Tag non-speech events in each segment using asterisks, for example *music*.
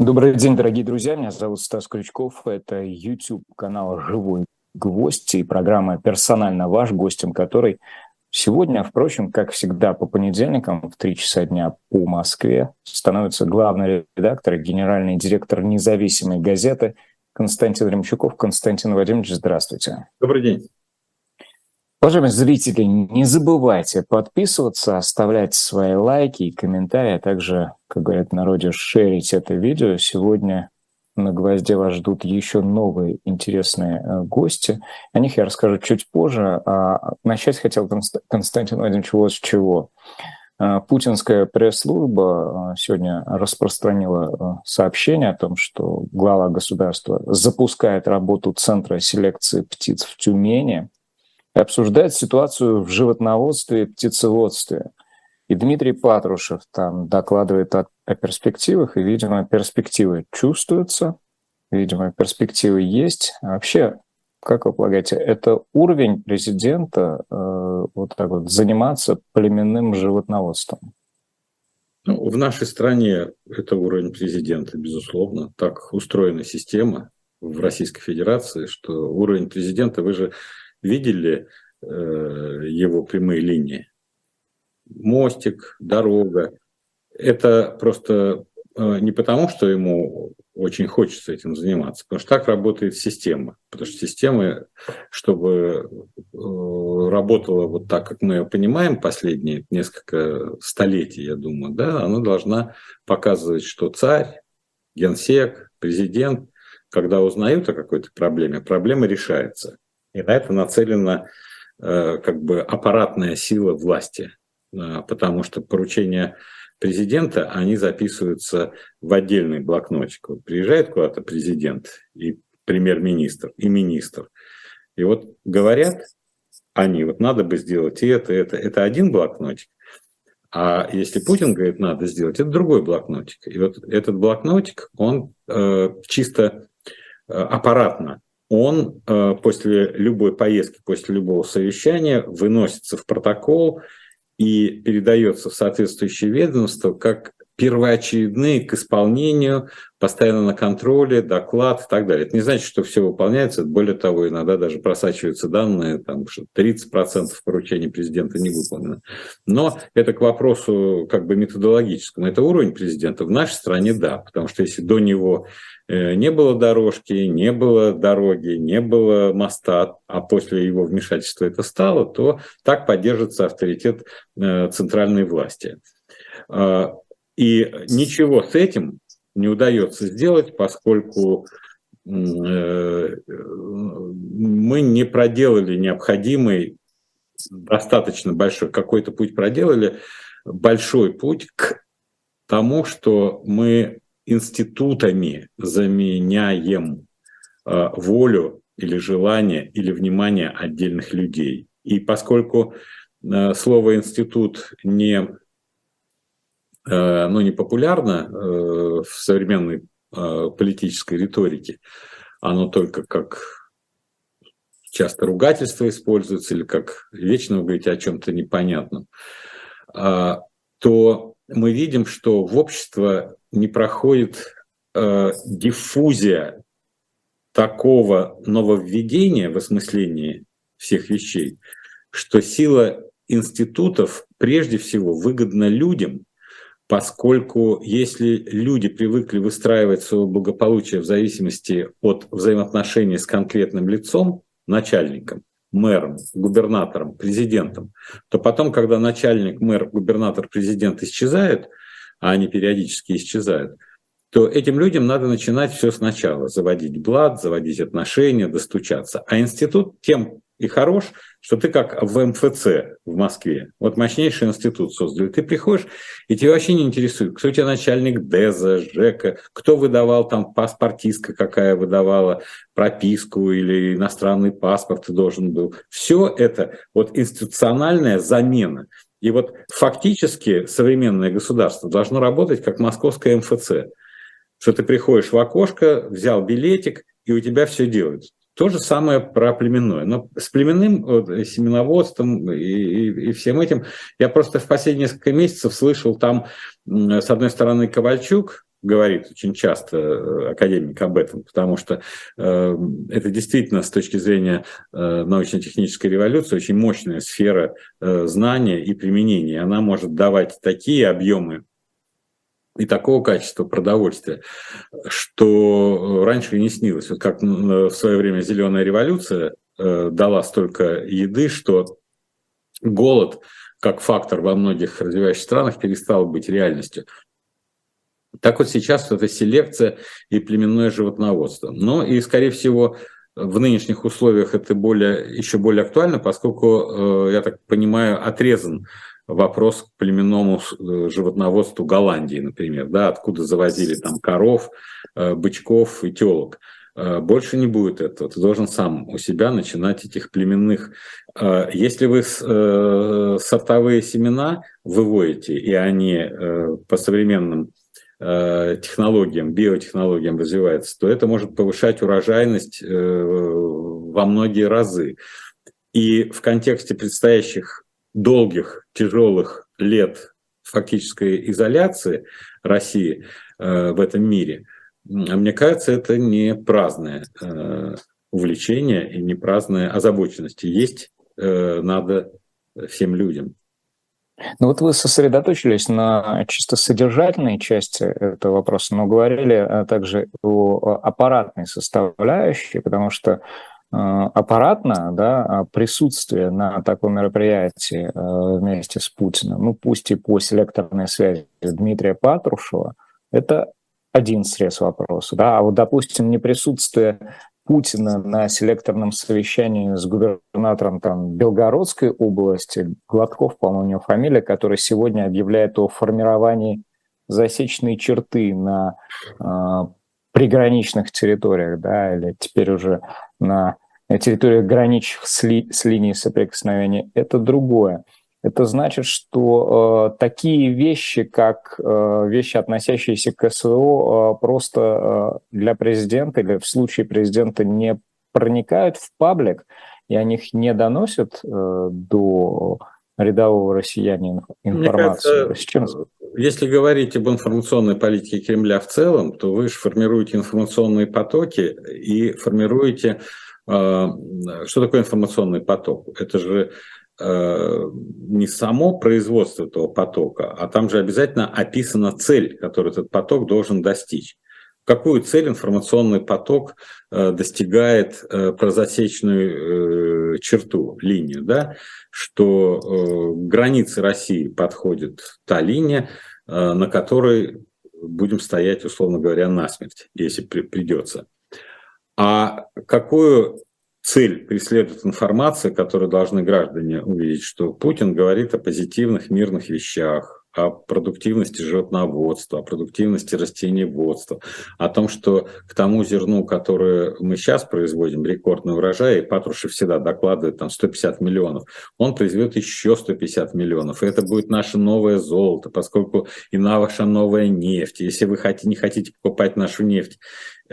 Добрый день, дорогие друзья. Меня зовут Стас Крючков. Это YouTube канал «Живой гвоздь» и программа «Персонально ваш», гостем которой сегодня, впрочем, как всегда, по понедельникам в 3 часа дня по Москве становится главный редактор и генеральный директор независимой газеты Константин Ремчуков. Константин Владимирович, здравствуйте. Добрый день. Уважаемые зрители, не забывайте подписываться, оставлять свои лайки и комментарии, а также, как говорят народе, шерить это видео. Сегодня на «Гвозде» вас ждут еще новые интересные э, гости. О них я расскажу чуть позже. А начать хотел Константин Владимирович вот с чего. Э, путинская пресс-служба э, сегодня распространила сообщение о том, что глава государства запускает работу Центра селекции птиц в Тюмени – обсуждает ситуацию в животноводстве и птицеводстве. И Дмитрий Патрушев там докладывает о, о перспективах, и, видимо, перспективы чувствуются, видимо, перспективы есть. А вообще, как вы полагаете, это уровень президента э, вот так вот заниматься племенным животноводством? Ну, в нашей стране это уровень президента, безусловно. Так устроена система в Российской Федерации, что уровень президента, вы же видели э, его прямые линии? Мостик, дорога. Это просто э, не потому, что ему очень хочется этим заниматься, потому что так работает система. Потому что система, чтобы э, работала вот так, как мы ее понимаем последние несколько столетий, я думаю, да, она должна показывать, что царь, генсек, президент, когда узнают о какой-то проблеме, проблема решается. И на это нацелена э, как бы аппаратная сила власти, э, потому что поручения президента, они записываются в отдельный блокнотик. Вот приезжает куда-то президент и премьер-министр, и министр. И вот говорят они, вот надо бы сделать и это, это. Это один блокнотик. А если Путин говорит, надо сделать, это другой блокнотик. И вот этот блокнотик, он э, чисто э, аппаратно он э, после любой поездки, после любого совещания выносится в протокол и передается в соответствующее ведомство как первоочередные к исполнению, постоянно на контроле, доклад и так далее. Это не значит, что все выполняется. Более того, иногда даже просачиваются данные, там, что 30% поручений президента не выполнено. Но это к вопросу как бы методологическому. Это уровень президента. В нашей стране да, потому что если до него не было дорожки, не было дороги, не было моста, а после его вмешательства это стало, то так поддержится авторитет э, центральной власти. А, и ничего с этим не удается сделать, поскольку э, мы не проделали необходимый, достаточно большой, какой-то путь проделали, большой путь к тому, что мы институтами заменяем э, волю или желание или внимание отдельных людей. И поскольку э, слово институт не Э, ну, не популярно э, в современной политической риторике, оно только как часто ругательство используется или как вечно вы говорите о чем-то непонятном, а, то мы видим, что в общество не проходит диффузия такого нововведения в осмыслении всех вещей, что сила институтов прежде всего выгодна людям, поскольку если люди привыкли выстраивать свое благополучие в зависимости от взаимоотношений с конкретным лицом, начальником, мэром, губернатором, президентом, то потом, когда начальник, мэр, губернатор, президент исчезают, а они периодически исчезают, то этим людям надо начинать все сначала, заводить блат, заводить отношения, достучаться. А институт тем и хорош, что ты как в МФЦ в Москве, вот мощнейший институт создали, ты приходишь, и тебя вообще не интересует, кто у тебя начальник ДЭЗа, ЖЭКа, кто выдавал там паспортистка, какая выдавала прописку или иностранный паспорт ты должен был. Все это вот институциональная замена. И вот фактически современное государство должно работать как московское МФЦ, что ты приходишь в окошко, взял билетик, и у тебя все делается. То же самое про племенное. Но с племенным вот, семеноводством и, и, и всем этим я просто в последние несколько месяцев слышал там, с одной стороны, Ковальчук, говорит очень часто э, академик об этом, потому что э, это действительно с точки зрения э, научно-технической революции очень мощная сфера э, знания и применения. Она может давать такие объемы и такого качества продовольствия, что раньше и не снилось. Вот как в свое время зеленая революция э, дала столько еды, что голод как фактор во многих развивающихся странах перестал быть реальностью. Так вот сейчас это селекция и племенное животноводство. Но и, скорее всего, в нынешних условиях это более, еще более актуально, поскольку, э, я так понимаю, отрезан вопрос к племенному э, животноводству Голландии, например, да, откуда завозили там коров, э, бычков и телок. Э, больше не будет этого. Ты должен сам у себя начинать этих племенных. Если вы сортовые семена выводите, и они по современным технологиям, биотехнологиям развиваются, то это может повышать урожайность во многие разы. И в контексте предстоящих долгих, тяжелых лет фактической изоляции России э, в этом мире, а мне кажется, это не праздное э, увлечение и не праздная озабоченность. Есть э, надо всем людям. Ну вот вы сосредоточились на чисто содержательной части этого вопроса, но говорили также о аппаратной составляющей, потому что аппаратно, да, а присутствие на таком мероприятии э, вместе с Путиным, ну пусть и по селекторной связи Дмитрия Патрушева, это один срез вопроса. Да? А вот, допустим, не присутствие Путина на селекторном совещании с губернатором там, Белгородской области, Гладков, по-моему, у него фамилия, который сегодня объявляет о формировании засечной черты на э, приграничных территориях, да, или теперь уже на территориях, граничных с, ли, с линией соприкосновения, это другое. Это значит, что э, такие вещи, как э, вещи, относящиеся к СВО, э, просто э, для президента или в случае президента не проникают в паблик, и о них не доносят э, до рядового россиянина информацию. Кажется, С чем? Если говорить об информационной политике Кремля в целом, то вы же формируете информационные потоки и формируете что такое информационный поток? Это же а, не само производство этого потока, а там же обязательно описана цель, которую этот поток должен достичь. Какую цель информационный поток а, достигает про засечную э, черту, линию, да? что э, к границе России подходит та линия, на которой будем стоять, условно говоря, насмерть, если придется. А какую цель преследует информация, которую должны граждане увидеть, что Путин говорит о позитивных мирных вещах, о продуктивности животноводства, о продуктивности растениеводства, о том, что к тому зерну, которое мы сейчас производим, рекордный урожай, и Патрушев всегда докладывает там 150 миллионов, он произведет еще 150 миллионов, и это будет наше новое золото, поскольку и наша новая нефть. Если вы хотите, не хотите покупать нашу нефть,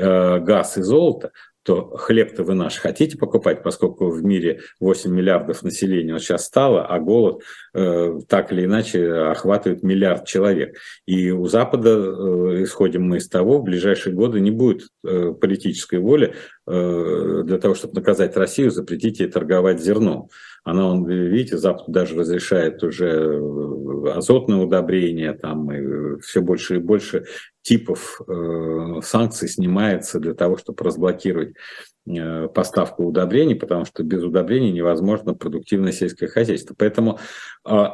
Э, газ и золото, то хлеб-то вы наш хотите покупать, поскольку в мире 8 миллиардов населения вот сейчас стало, а голод э, так или иначе охватывает миллиард человек. И у Запада, э, исходим мы из того, в ближайшие годы не будет э, политической воли э, для того, чтобы наказать Россию, запретить ей торговать зерном. Она, он, видите, Запад даже разрешает уже э, азотное удобрение, там и все больше и больше типов э, санкций снимается для того, чтобы разблокировать э, поставку удобрений, потому что без удобрений невозможно продуктивное сельское хозяйство. Поэтому э,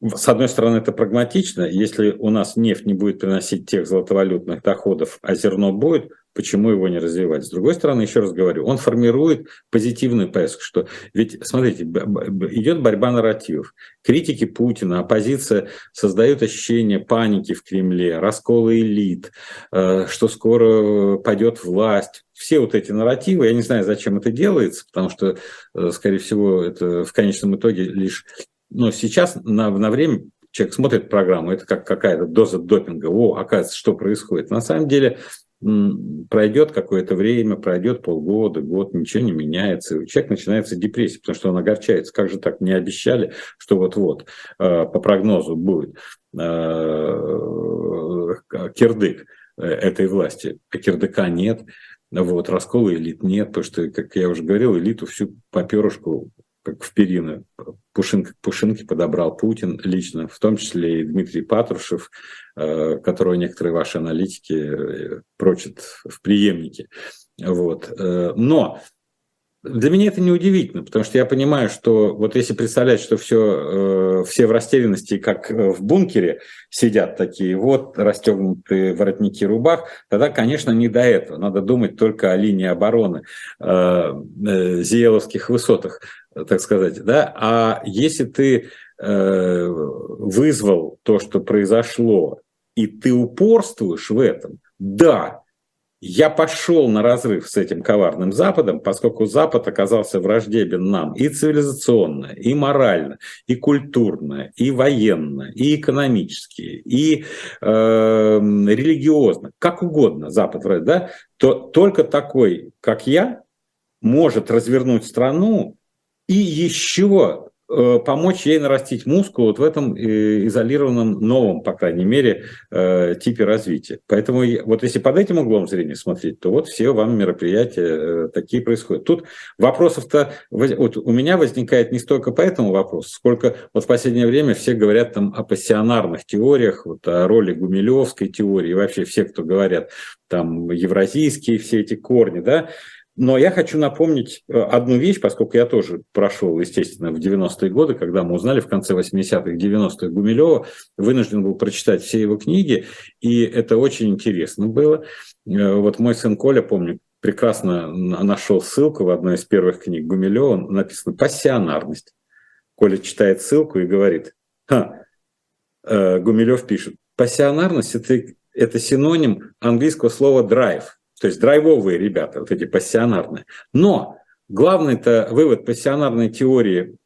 с одной стороны, это прагматично. Если у нас нефть не будет приносить тех золотовалютных доходов, а зерно будет, почему его не развивать? С другой стороны, еще раз говорю, он формирует позитивную повестку, что ведь, смотрите, идет борьба нарративов. Критики Путина, оппозиция создают ощущение паники в Кремле, раскола элит, э, что скоро пойдет власть. Все вот эти нарративы, я не знаю, зачем это делается, потому что, э, скорее всего, это в конечном итоге лишь но сейчас на, на время человек смотрит программу, это как какая-то доза допинга, о, оказывается, что происходит. На самом деле пройдет какое-то время, пройдет полгода, год, ничего не меняется, у человека начинается депрессия, потому что он огорчается. Как же так не обещали, что вот-вот э, по прогнозу будет э, кирдык. этой власти. А кирдыка нет, вот, раскола элит нет, потому что, как я уже говорил, элиту всю по перышку, как в перины, пушинка к пушинке подобрал Путин лично, в том числе и Дмитрий Патрушев, э, которого некоторые ваши аналитики э, прочат в преемнике. Вот. Э, но для меня это не удивительно, потому что я понимаю, что вот если представлять, что все, все в растерянности, как в бункере сидят такие вот расстегнутые воротники рубах, тогда, конечно, не до этого. Надо думать только о линии обороны, э, Зиеловских высотах, так сказать. Да? А если ты э, вызвал то, что произошло, и ты упорствуешь в этом, да, я пошел на разрыв с этим коварным Западом, поскольку Запад оказался враждебен нам и цивилизационно, и морально, и культурно, и военно, и экономически, и э, религиозно, как угодно Запад, да, то только такой, как я, может развернуть страну и еще Э, помочь ей нарастить мускул вот в этом э, изолированном новом, по крайней мере, э, типе развития. Поэтому вот если под этим углом зрения смотреть, то вот все вам мероприятия такие происходят. Тут вопросов-то вот у меня возникает не столько по этому вопросу, сколько вот в последнее время все говорят там о пассионарных теориях, вот о роли Гумилевской теории, вообще все, кто говорят там евразийские все эти корни, да, но я хочу напомнить э, одну вещь, поскольку я тоже прошел, естественно, в 90-е годы, когда мы узнали в конце 80-х, 90-х Гумилева, вынужден был прочитать все его книги, и это очень интересно было. Э, вот мой сын Коля, помню, прекрасно нашел ссылку в одной из первых книг Гумилева, написано «Пассионарность». Коля читает ссылку и говорит, Ха, э, Гумилев пишет, пассионарность это, – это синоним английского слова «драйв», то есть драйвовые ребята, вот эти пассионарные. Но главный-то вывод пассионарной теории,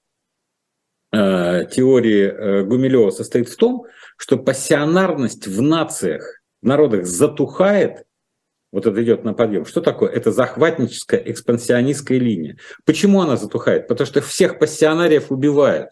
э, теории э, Гумилева состоит в том, что пассионарность в нациях, в народах затухает, вот это идет на подъем. Что такое? Это захватническая экспансионистская линия. Почему она затухает? Потому что всех пассионариев убивают.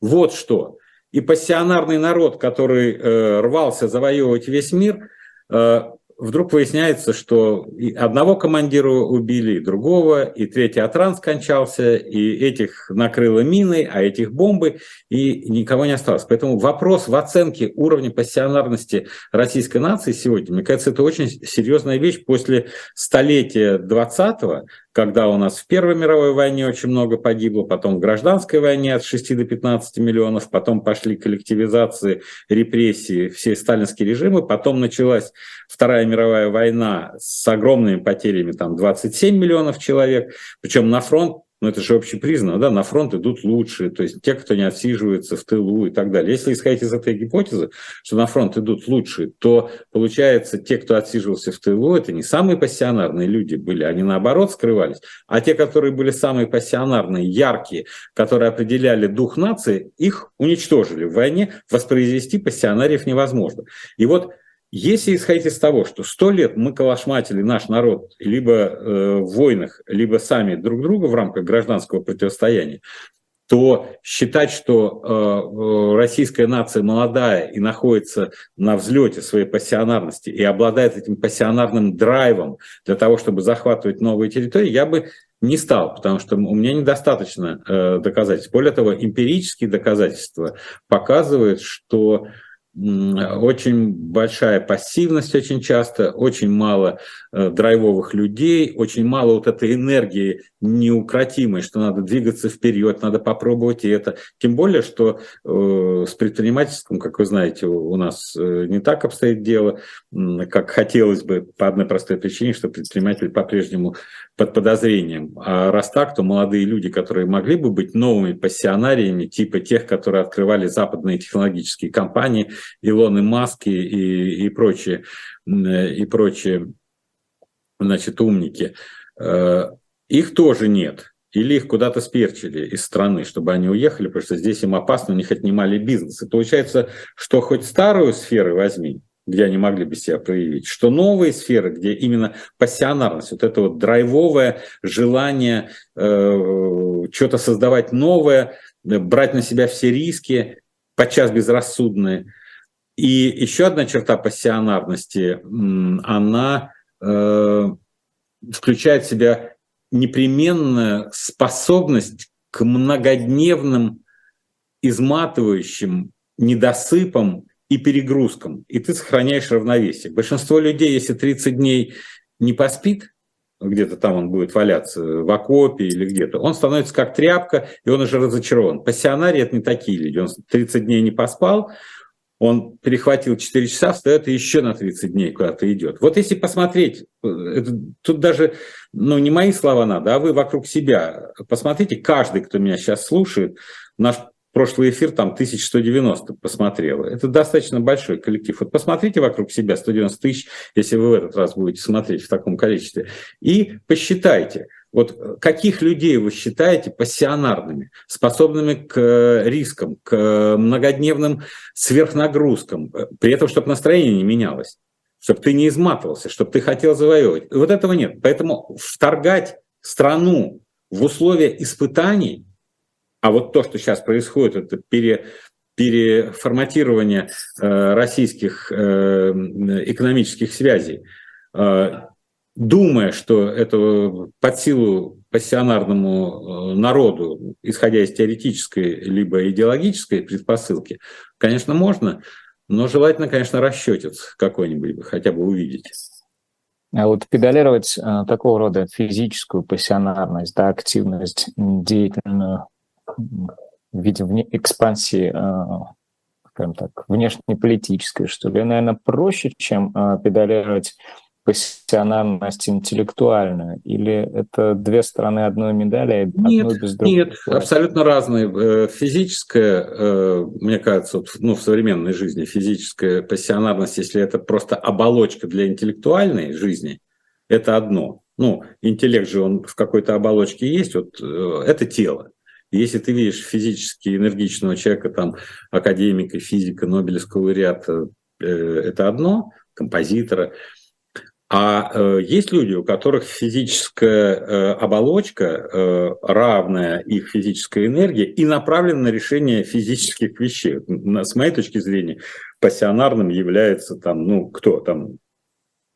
Вот что. И пассионарный народ, который э, рвался завоевывать весь мир, э, вдруг выясняется, что и одного командира убили, и другого, и третий Атран скончался, и этих накрыло миной, а этих бомбы, и никого не осталось. Поэтому вопрос в оценке уровня пассионарности российской нации сегодня, мне кажется, это очень серьезная вещь после столетия 20-го, когда у нас в Первой мировой войне очень много погибло, потом в гражданской войне от 6 до 15 миллионов, потом пошли коллективизации, репрессии, все сталинские режимы, потом началась Вторая мировая война с огромными потерями, там 27 миллионов человек, причем на фронт но это же общепризнано, да, на фронт идут лучшие, то есть те, кто не отсиживается в тылу и так далее. Если исходить из этой гипотезы, что на фронт идут лучшие, то получается, те, кто отсиживался в тылу, это не самые пассионарные люди были, они наоборот скрывались, а те, которые были самые пассионарные, яркие, которые определяли дух нации, их уничтожили в войне, воспроизвести пассионариев невозможно. И вот если исходить из того, что сто лет мы калашматили наш народ либо э, в войнах, либо сами друг друга в рамках гражданского противостояния, то считать, что э, э, российская нация молодая и находится на взлете своей пассионарности и обладает этим пассионарным драйвом для того, чтобы захватывать новые территории, я бы не стал, потому что у меня недостаточно доказательств. Более того, эмпирические доказательства показывают, что очень большая пассивность очень часто, очень мало э, драйвовых людей, очень мало вот этой энергии неукротимой, что надо двигаться вперед, надо попробовать и это. Тем более, что э, с предпринимательством, как вы знаете, у, нас э, не так обстоит дело, как хотелось бы по одной простой причине, что предприниматель по-прежнему под подозрением. А раз так, то молодые люди, которые могли бы быть новыми пассионариями, типа тех, которые открывали западные технологические компании, Илоны Маски и, и прочие, и прочие значит, умники, э, их тоже нет. Или их куда-то сперчили из страны, чтобы они уехали, потому что здесь им опасно, у них отнимали бизнес. И получается, что хоть старую сферу возьми, где они могли бы себя проявить, что новые сферы, где именно пассионарность, вот это вот драйвовое желание э, что-то создавать новое, брать на себя все риски, подчас безрассудные, И еще одна черта пассионарности, она э, включает в себя непременную способность к многодневным изматывающим недосыпам и перегрузкам, и ты сохраняешь равновесие. Большинство людей, если 30 дней не поспит, где-то там он будет валяться в окопе или где-то, он становится как тряпка, и он уже разочарован. Пассионарии – это не такие люди. Он 30 дней не поспал, он перехватил 4 часа, встает и еще на 30 дней куда-то идет. Вот если посмотреть, это, тут даже, ну, не мои слова надо, а вы вокруг себя. Посмотрите, каждый, кто меня сейчас слушает, наш прошлый эфир там 1190 посмотрело. Это достаточно большой коллектив. Вот посмотрите вокруг себя 190 тысяч, если вы в этот раз будете смотреть в таком количестве, и посчитайте, вот каких людей вы считаете пассионарными, способными к рискам, к многодневным сверхнагрузкам, при этом, чтобы настроение не менялось, чтобы ты не изматывался, чтобы ты хотел завоевывать. Вот этого нет. Поэтому вторгать страну в условия испытаний – а вот то, что сейчас происходит, это пере, переформатирование э, российских э, экономических связей, э, думая, что это под силу пассионарному э, народу, исходя из теоретической либо идеологической предпосылки, конечно, можно, но желательно, конечно, расчетец какой-нибудь хотя бы увидеть. А вот педалировать э, такого рода физическую пассионарность, да, активность деятельную в виде вне, экспансии, а, скажем так, внешнеполитической, что ли, наверное, проще, чем а, педалировать пассионарность интеллектуальную? Или это две стороны одной медали, нет, одной без другой? Нет, абсолютно разные. Э, физическая, э, мне кажется, ну, в современной жизни физическая пассионарность, если это просто оболочка для интеллектуальной жизни, это одно. Ну, интеллект же, он в какой-то оболочке есть, вот э, это тело. Если ты видишь физически энергичного человека, там, академика, физика, Нобелевского лауреата, э, это одно, композитора. А э, есть люди, у которых физическая э, оболочка э, равная их физической энергии и направлена на решение физических вещей. С моей точки зрения, пассионарным является там, ну, кто там,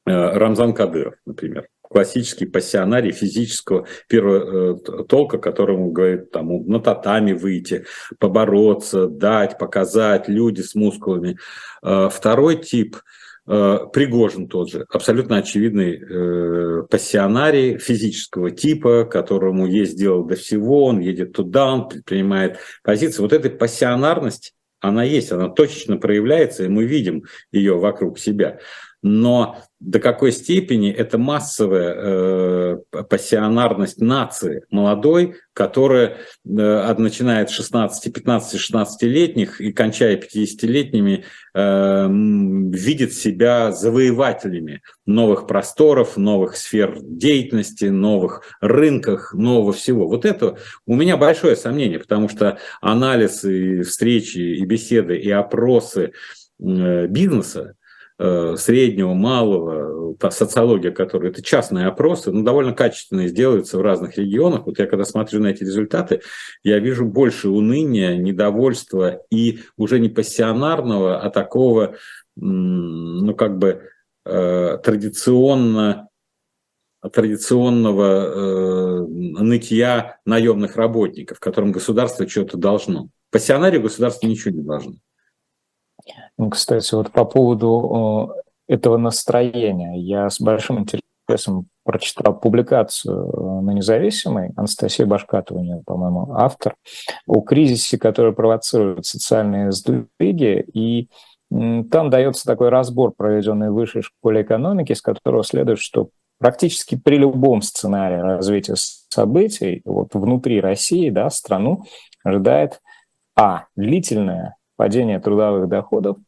э, Рамзан Кадыров, например классический пассионарий физического первого э, толка, которому говорит там на татами выйти, побороться, дать, показать, люди с мускулами. Э, второй тип Пригожин тот же, абсолютно очевидный э, пассионарий физического типа, которому есть дело до всего, он едет туда, он предпринимает позиции. Вот эта пассионарность, она есть, она точечно проявляется, и мы видим ее вокруг себя но до какой степени это массовая э, пассионарность нации молодой, которая э, начиная от 16, 15, 16-летних и кончая 50-летними, э, видит себя завоевателями новых просторов, новых сфер деятельности, новых рынках, нового всего. Вот это у меня большое сомнение, потому что анализ и встречи, и беседы, и опросы э, бизнеса, среднего, малого, социология, которая это частные опросы, но довольно качественные делаются в разных регионах. Вот я когда смотрю на эти результаты, я вижу больше уныния, недовольства и уже не пассионарного, а такого, ну как бы э, традиционно традиционного э, нытья наемных работников, которым государство что-то должно. Пассионарию государство ничего не должно. Ну, кстати, вот по поводу этого настроения, я с большим интересом прочитал публикацию э, на независимой, Анастасия Башкатова, у нее, по-моему, автор, о кризисе, который провоцирует социальные сдвиги, и там дается такой разбор, проведенный в высшей школе экономики, с которого следует, что практически при любом сценарии развития событий вот внутри России, да, страну ожидает а. длительное падение трудовых доходов,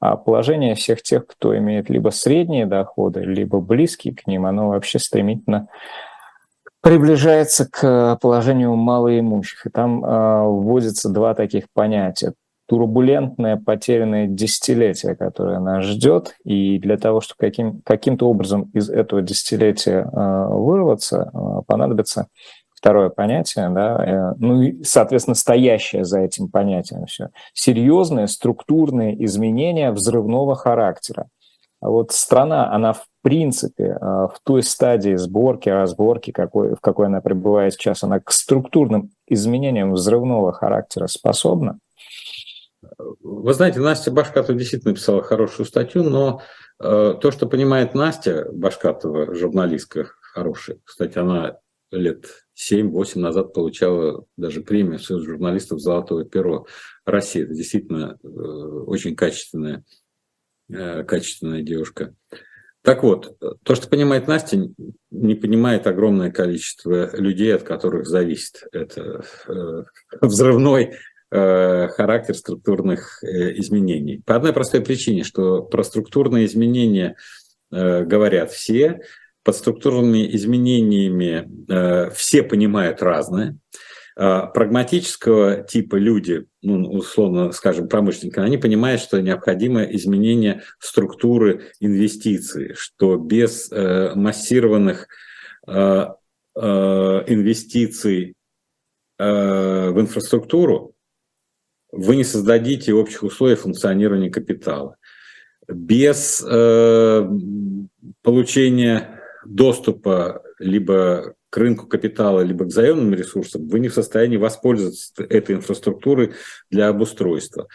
а положение всех тех, кто имеет либо средние доходы, либо близкие к ним, оно вообще стремительно приближается к положению малоимущих. И там э, вводятся два таких понятия. Турбулентное потерянное десятилетие, которое нас ждет, и для того, чтобы каким, каким-то образом из этого десятилетия э, вырваться, э, понадобится второе понятие, да, ну и, соответственно, стоящее за этим понятием все. Серьезные структурные изменения взрывного характера. А вот страна, она в принципе в той стадии сборки, разборки, какой, в какой она пребывает сейчас, она к структурным изменениям взрывного характера способна? Вы знаете, Настя Башкатова действительно написала хорошую статью, но э, то, что понимает Настя Башкатова, журналистка хорошая, кстати, она лет 7-8 назад получала даже премию Союз журналистов «Золотое перо России». Это действительно э, очень качественная, э, качественная девушка. Так вот, то, что понимает Настя, не понимает огромное количество людей, от которых зависит это э, взрывной характер структурных изменений. По одной простой причине, что про структурные изменения говорят все, под структурными изменениями все понимают разное. Прагматического типа люди, ну, условно скажем, промышленники, они понимают, что необходимо изменение структуры инвестиций, что без массированных инвестиций в инфраструктуру вы не создадите общих условий функционирования капитала. Без э, получения доступа либо к рынку капитала, либо к заемным ресурсам, вы не в состоянии воспользоваться этой инфраструктурой для обустройства.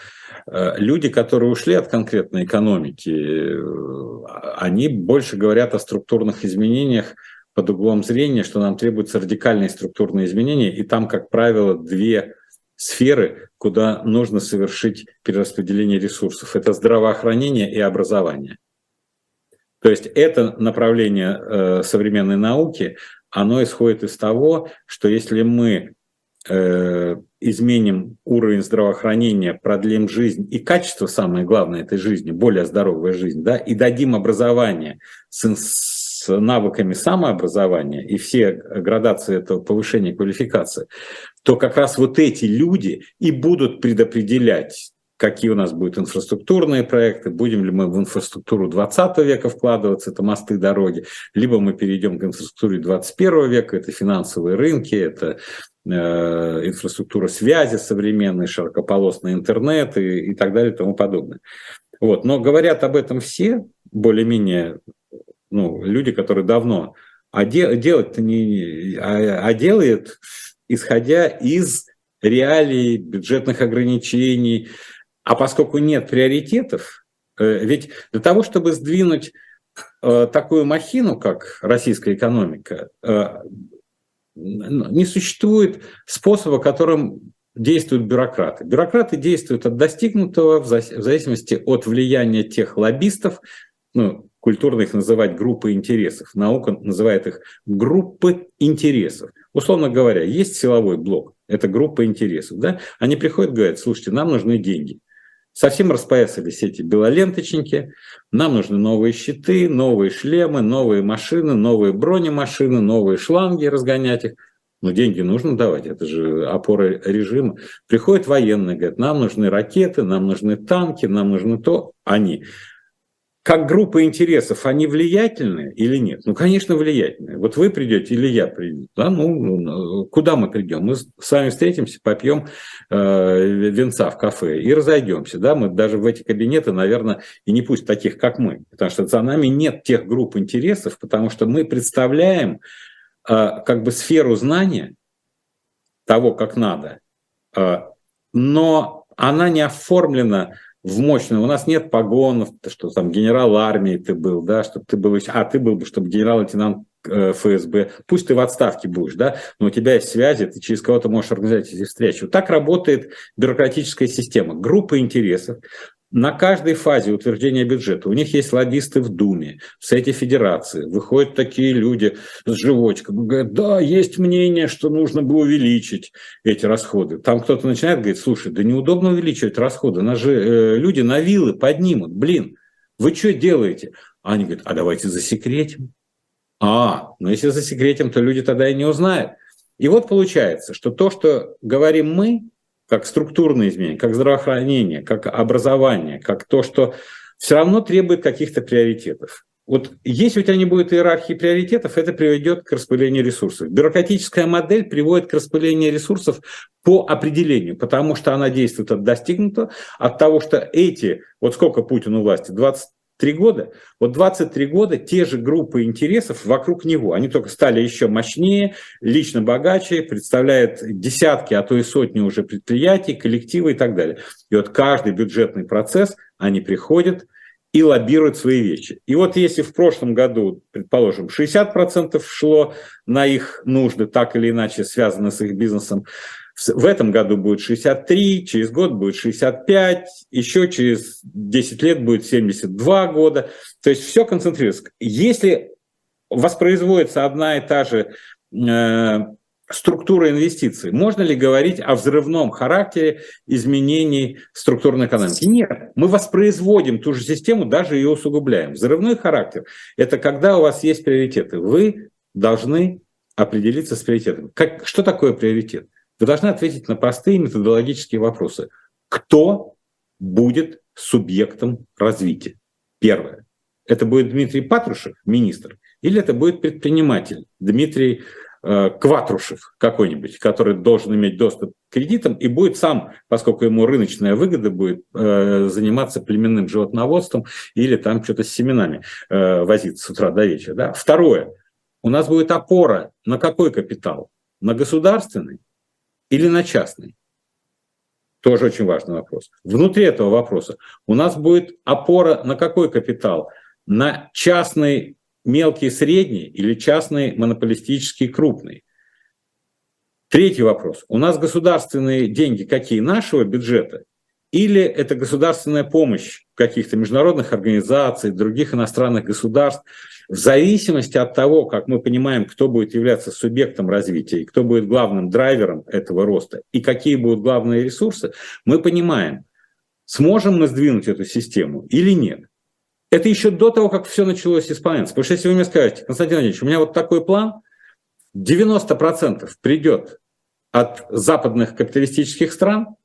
Э, люди, которые ушли от конкретной экономики, э, они больше говорят о структурных изменениях под углом зрения, что нам требуются радикальные структурные изменения, и там, как правило, две сферы, куда нужно совершить перераспределение ресурсов. Это здравоохранение и образование. То есть это направление э, современной науки, оно исходит из того, что если мы э, изменим уровень здравоохранения, продлим жизнь и качество, самое главное этой жизни, более здоровая жизнь, да, и дадим образование с, с навыками самообразования и все градации этого повышения квалификации, то как раз вот эти люди и будут предопределять, какие у нас будут инфраструктурные проекты, будем ли мы в инфраструктуру 20 века вкладываться, это мосты, дороги, либо мы перейдем к инфраструктуре 21 века, это финансовые рынки, это э, инфраструктура связи современной, широкополосный интернет и, и так далее и тому подобное. Вот. Но говорят об этом все, более-менее ну, люди, которые давно, а де, делать-то не, а, а делает, исходя из реалий, бюджетных ограничений. А поскольку нет приоритетов, э, ведь для того, чтобы сдвинуть э, такую махину, как российская экономика, э, не существует способа, которым действуют бюрократы. Бюрократы действуют от достигнутого в зависимости от влияния тех лоббистов, ну, культурно их называть группы интересов. Наука называет их группы интересов. Условно говоря, есть силовой блок, это группа интересов. Да? Они приходят говорят, слушайте, нам нужны деньги. Совсем распоясались эти белоленточники, нам нужны новые щиты, новые шлемы, новые машины, новые бронемашины, новые шланги разгонять их. Но деньги нужно давать, это же опора режима. Приходят военные, говорят, нам нужны ракеты, нам нужны танки, нам нужно то. Они как группа интересов, они влиятельны или нет? Ну, конечно, влиятельны. Вот вы придете или я приду. Да? Ну, ну куда мы придем? Мы с вами встретимся, попьем э, венца в кафе и разойдемся. Да? Мы даже в эти кабинеты, наверное, и не пусть таких, как мы. Потому что за нами нет тех групп интересов, потому что мы представляем э, как бы сферу знания того, как надо, э, но она не оформлена в мощную. У нас нет погонов, что там генерал армии ты был, да, чтобы ты был, а ты был бы, чтобы генерал-лейтенант э, ФСБ, пусть ты в отставке будешь, да, но у тебя есть связи, ты через кого-то можешь организовать эти встречи. Вот так работает бюрократическая система. Группа интересов, на каждой фазе утверждения бюджета у них есть лоббисты в Думе, в Совете Федерации. Выходят такие люди с живочком говорят, да, есть мнение, что нужно бы увеличить эти расходы. Там кто-то начинает говорить, слушай, да неудобно увеличивать расходы, нас же э, люди на вилы поднимут, блин, вы что делаете? Они говорят, а давайте засекретим. А, ну если засекретим, то люди тогда и не узнают. И вот получается, что то, что говорим мы, как структурные изменения, как здравоохранение, как образование, как то, что все равно требует каких-то приоритетов. вот если у тебя не будет иерархии приоритетов, это приведет к распылению ресурсов. Бюрократическая модель приводит к распылению ресурсов по определению, потому что она действует от достигнутого, от того, что эти, вот сколько Путин у власти, 23 года, вот 23 года те же группы интересов вокруг него, они только стали еще мощнее, лично богаче, представляют десятки, а то и сотни уже предприятий, коллективы и так далее. И вот каждый бюджетный процесс, они приходят, и лоббируют свои вещи. И вот если в прошлом году, предположим, 60% шло на их нужды, так или иначе связаны с их бизнесом, в этом году будет 63, через год будет 65, еще через 10 лет будет 72 года. То есть все концентрируется. Если воспроизводится одна и та же э, структура инвестиций. Можно ли говорить о взрывном характере изменений структурной экономики? Нет, мы воспроизводим ту же систему, даже ее усугубляем. Взрывной характер – это когда у вас есть приоритеты. Вы должны определиться с приоритетами. Как, что такое приоритет? Вы должны ответить на простые методологические вопросы. Кто будет субъектом развития? Первое. Это будет Дмитрий Патрушев, министр, или это будет предприниматель Дмитрий Э, Кватрушев какой-нибудь, который должен иметь доступ к кредитам и будет сам, поскольку ему рыночная выгода будет э, заниматься племенным животноводством или там что-то с семенами э, возиться с утра до вечера. Да? Второе. У нас будет опора на какой капитал? На государственный или на частный? Тоже очень важный вопрос. Внутри этого вопроса у нас будет опора на какой капитал? На частный мелкий, средний или частный, монополистический, крупный? Третий вопрос. У нас государственные деньги какие? Нашего бюджета? Или это государственная помощь каких-то международных организаций, других иностранных государств? В зависимости от того, как мы понимаем, кто будет являться субъектом развития и кто будет главным драйвером этого роста, и какие будут главные ресурсы, мы понимаем, сможем мы сдвинуть эту систему или нет. Это еще до того, как все началось исполняться. Потому что если вы мне скажете, Константин Владимирович, у меня вот такой план, 90% придет от западных капиталистических стран,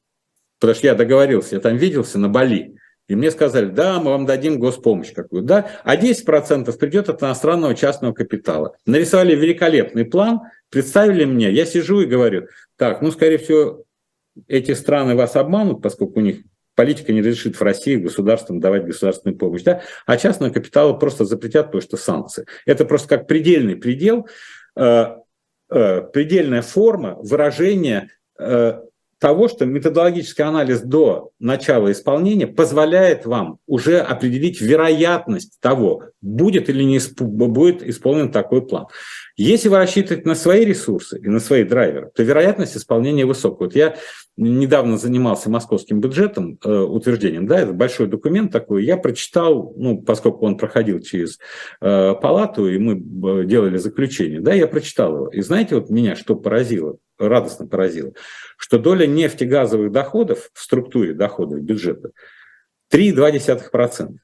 потому что я договорился, я там виделся на Бали, и мне сказали, да, мы вам дадим госпомощь какую да, а 10% придет от иностранного частного капитала. Нарисовали великолепный план, представили мне, я сижу и говорю, так, ну, скорее всего, эти страны вас обманут, поскольку у них политика не разрешит в России государствам давать государственную помощь, да, а частного капитала просто запретят, потому что санкции. Это просто как предельный предел, э, э, предельная форма выражения э, того, что методологический анализ до начала исполнения позволяет вам уже определить вероятность того, будет или не будет исполнен такой план. Если вы рассчитываете на свои ресурсы и на свои драйверы, то вероятность исполнения высокая. Вот я недавно занимался московским бюджетом, э, утверждением, да, это большой документ такой, я прочитал, ну, поскольку он проходил через э, палату, и мы э, делали заключение, да, я прочитал его. И знаете, вот меня что поразило, радостно поразило, что доля нефтегазовых доходов в структуре доходов бюджета 3,2%.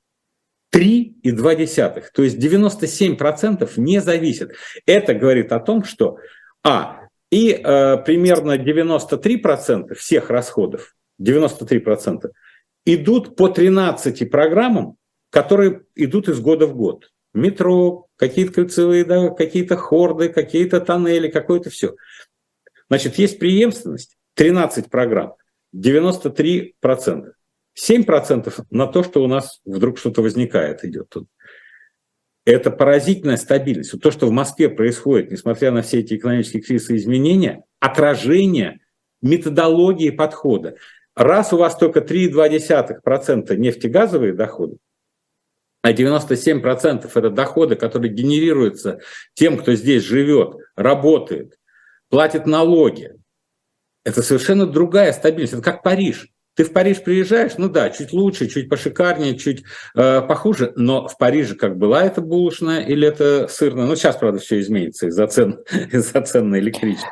3,2%. То есть 97% не зависит. Это говорит о том, что А. И э, примерно 93% всех расходов, 93% идут по 13 программам, которые идут из года в год. Метро, какие-то кольцевые, да, какие-то хорды, какие-то тоннели, какое-то все. Значит, есть преемственность, 13 программ, 93%. 7% на то, что у нас вдруг что-то возникает, идет тут. Это поразительная стабильность. То, что в Москве происходит, несмотря на все эти экономические кризисы и изменения, отражение методологии подхода. Раз у вас только 3,2% нефтегазовые доходы, а 97% это доходы, которые генерируются тем, кто здесь живет, работает, платит налоги. Это совершенно другая стабильность. Это как Париж. Ты в Париж приезжаешь, ну да, чуть лучше, чуть пошикарнее, чуть э, похуже, но в Париже как была это булочная или это сырная? Ну, сейчас, правда, все изменится из-за цен, *laughs* из-за цен на электричество.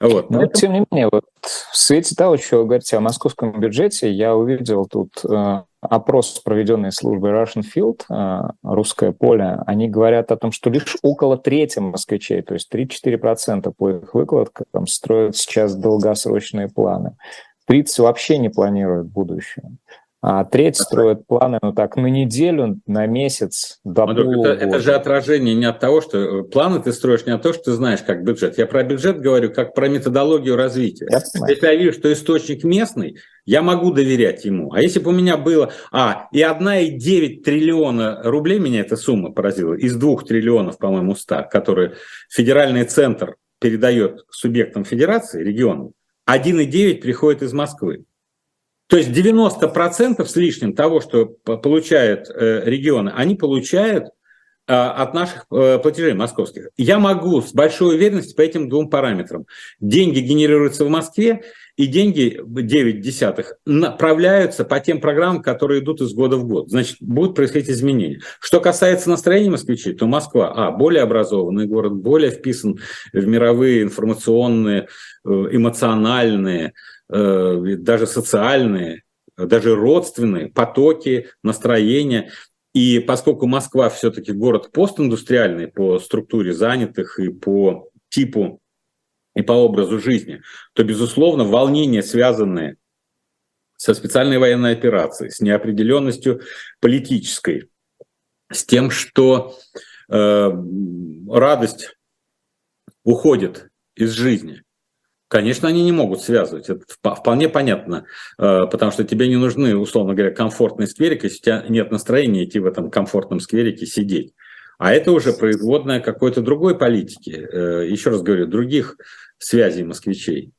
Вот. Но, тем не менее, вот в свете того, что вы говорите о московском бюджете, я увидел тут э, опрос, проведенный службой Russian Field, э, русское поле, они говорят о том, что лишь около трети москвичей, то есть 3-4% по их выкладкам строят сейчас долгосрочные планы. 30 вообще не планируют будущее. А треть строит планы, ну так, на неделю, на месяц, до Андрюх, это, это же отражение не от того, что э, планы ты строишь не от того, что ты знаешь, как бюджет. Я про бюджет говорю, как про методологию развития. Я Если я вижу, что источник местный, я могу доверять ему. А если бы у меня было... А, и 1,9 триллиона рублей, меня эта сумма поразила, из 2 триллионов, по-моему, 100, которые федеральный центр передает субъектам федерации, регионам, 1,9 приходит из Москвы. То есть 90% с лишним того, что получают э, регионы, они получают э, от наших э, платежей московских. Я могу с большой уверенностью по этим двум параметрам. Деньги генерируются в Москве, и деньги 9 десятых направляются по тем программам, которые идут из года в год. Значит, будут происходить изменения. Что касается настроения москвичей, то Москва, а, более образованный город, более вписан в мировые информационные, эмоциональные, даже социальные, даже родственные потоки, настроения. И поскольку Москва все-таки город постиндустриальный по структуре занятых и по типу и по образу жизни, то, безусловно, волнения, связанные со специальной военной операцией, с неопределенностью политической, с тем, что э, радость уходит из жизни, Конечно, они не могут связывать. Это вполне понятно, э, потому что тебе не нужны, условно говоря, комфортный скверик, если у тебя нет настроения идти в этом комфортном скверике сидеть. А это уже производная какой-то другой политики, э, еще раз говорю, других связей москвичей.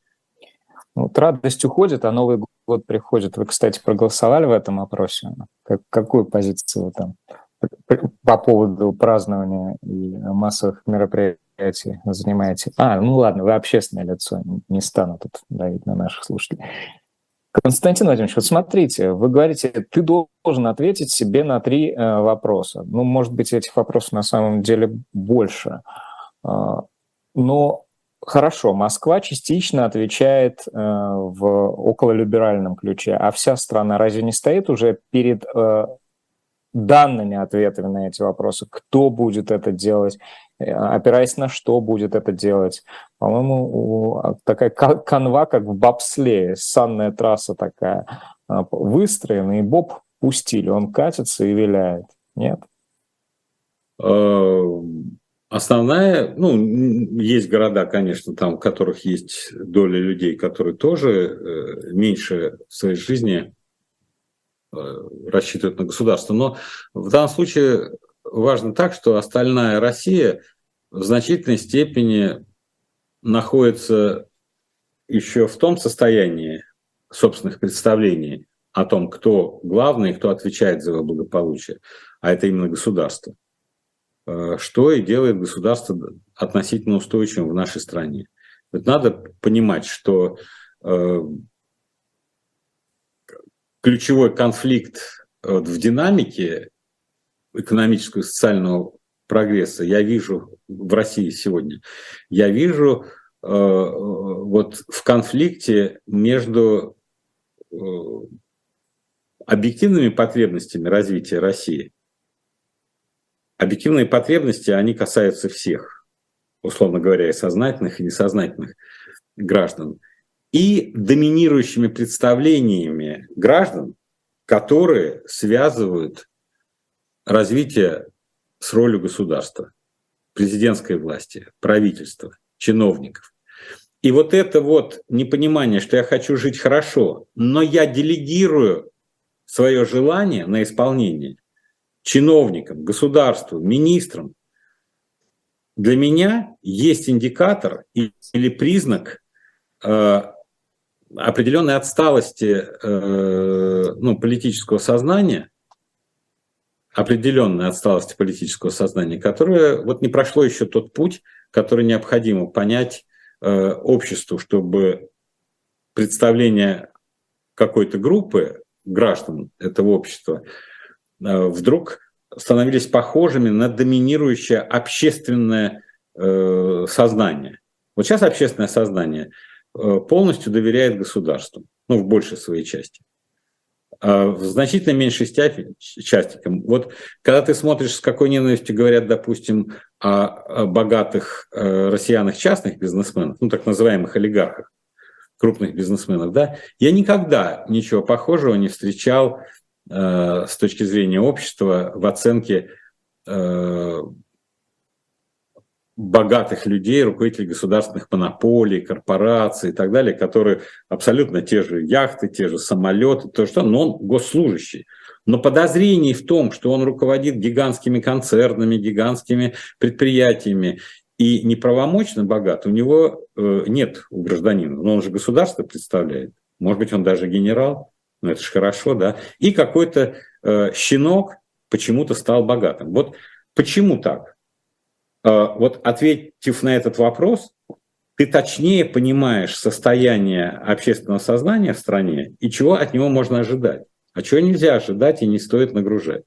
Вот радость уходит, а Новый год приходит. Вы, кстати, проголосовали в этом опросе? Как, какую позицию вы там по поводу празднования и массовых мероприятий? Занимаете? А, ну ладно, вы общественное лицо, не стану тут давить на наших слушателей. Константин Владимирович, вот смотрите, вы говорите, ты должен ответить себе на три э, вопроса. Ну, может быть, этих вопросов на самом деле больше. Э, но хорошо, Москва частично отвечает э, в окололиберальном ключе, а вся страна разве не стоит уже перед э, данными ответами на эти вопросы? Кто будет это делать? Э, опираясь на что будет это делать. По-моему, а, такая канва, как в бобслее, санная трасса такая, а, выстроена, и боб пустили, он катится и виляет. Нет? Э, основная, ну, есть города, конечно, там, в которых есть доля людей, которые тоже э, меньше в своей жизни рассчитывают на государство. Но в данном случае важно так, что остальная Россия в значительной степени находится еще в том состоянии собственных представлений о том, кто главный кто отвечает за его благополучие, а это именно государство. Э, что и делает государство относительно устойчивым в нашей стране. Вот надо понимать, что э, ключевой конфликт в динамике экономического и социального прогресса я вижу в России сегодня, я вижу э, вот в конфликте между э, объективными потребностями развития России. Объективные потребности, они касаются всех, условно говоря, и сознательных, и несознательных граждан. И доминирующими представлениями граждан, которые связывают развитие с ролью государства, президентской власти, правительства, чиновников. И вот это вот непонимание, что я хочу жить хорошо, но я делегирую свое желание на исполнение чиновникам, государству, министрам, для меня есть индикатор или признак э, определенной отсталости э, ну, политического сознания определенной отсталости политического сознания, которое вот не прошло еще тот путь, который необходимо понять э, обществу, чтобы представление какой-то группы граждан этого общества э, вдруг становились похожими на доминирующее общественное э, сознание. Вот сейчас общественное сознание э, полностью доверяет государству, ну, в большей своей части. А в значительно меньшей части. Вот когда ты смотришь, с какой ненавистью говорят, допустим, о богатых э, россиянах частных бизнесменах, ну так называемых олигархах, крупных бизнесменов, да, я никогда ничего похожего не встречал э, с точки зрения общества в оценке э, богатых людей, руководителей государственных монополий, корпораций и так далее, которые абсолютно те же яхты, те же самолеты, то что, но он госслужащий. Но подозрений в том, что он руководит гигантскими концернами, гигантскими предприятиями и неправомочно богат, у него э, нет у гражданина. Но он же государство представляет. Может быть, он даже генерал, но это же хорошо, да. И какой-то э, щенок почему-то стал богатым. Вот почему так? Э, вот ответив на этот вопрос, ты точнее понимаешь состояние общественного сознания в стране и чего от него можно ожидать, а чего нельзя ожидать и не стоит нагружать.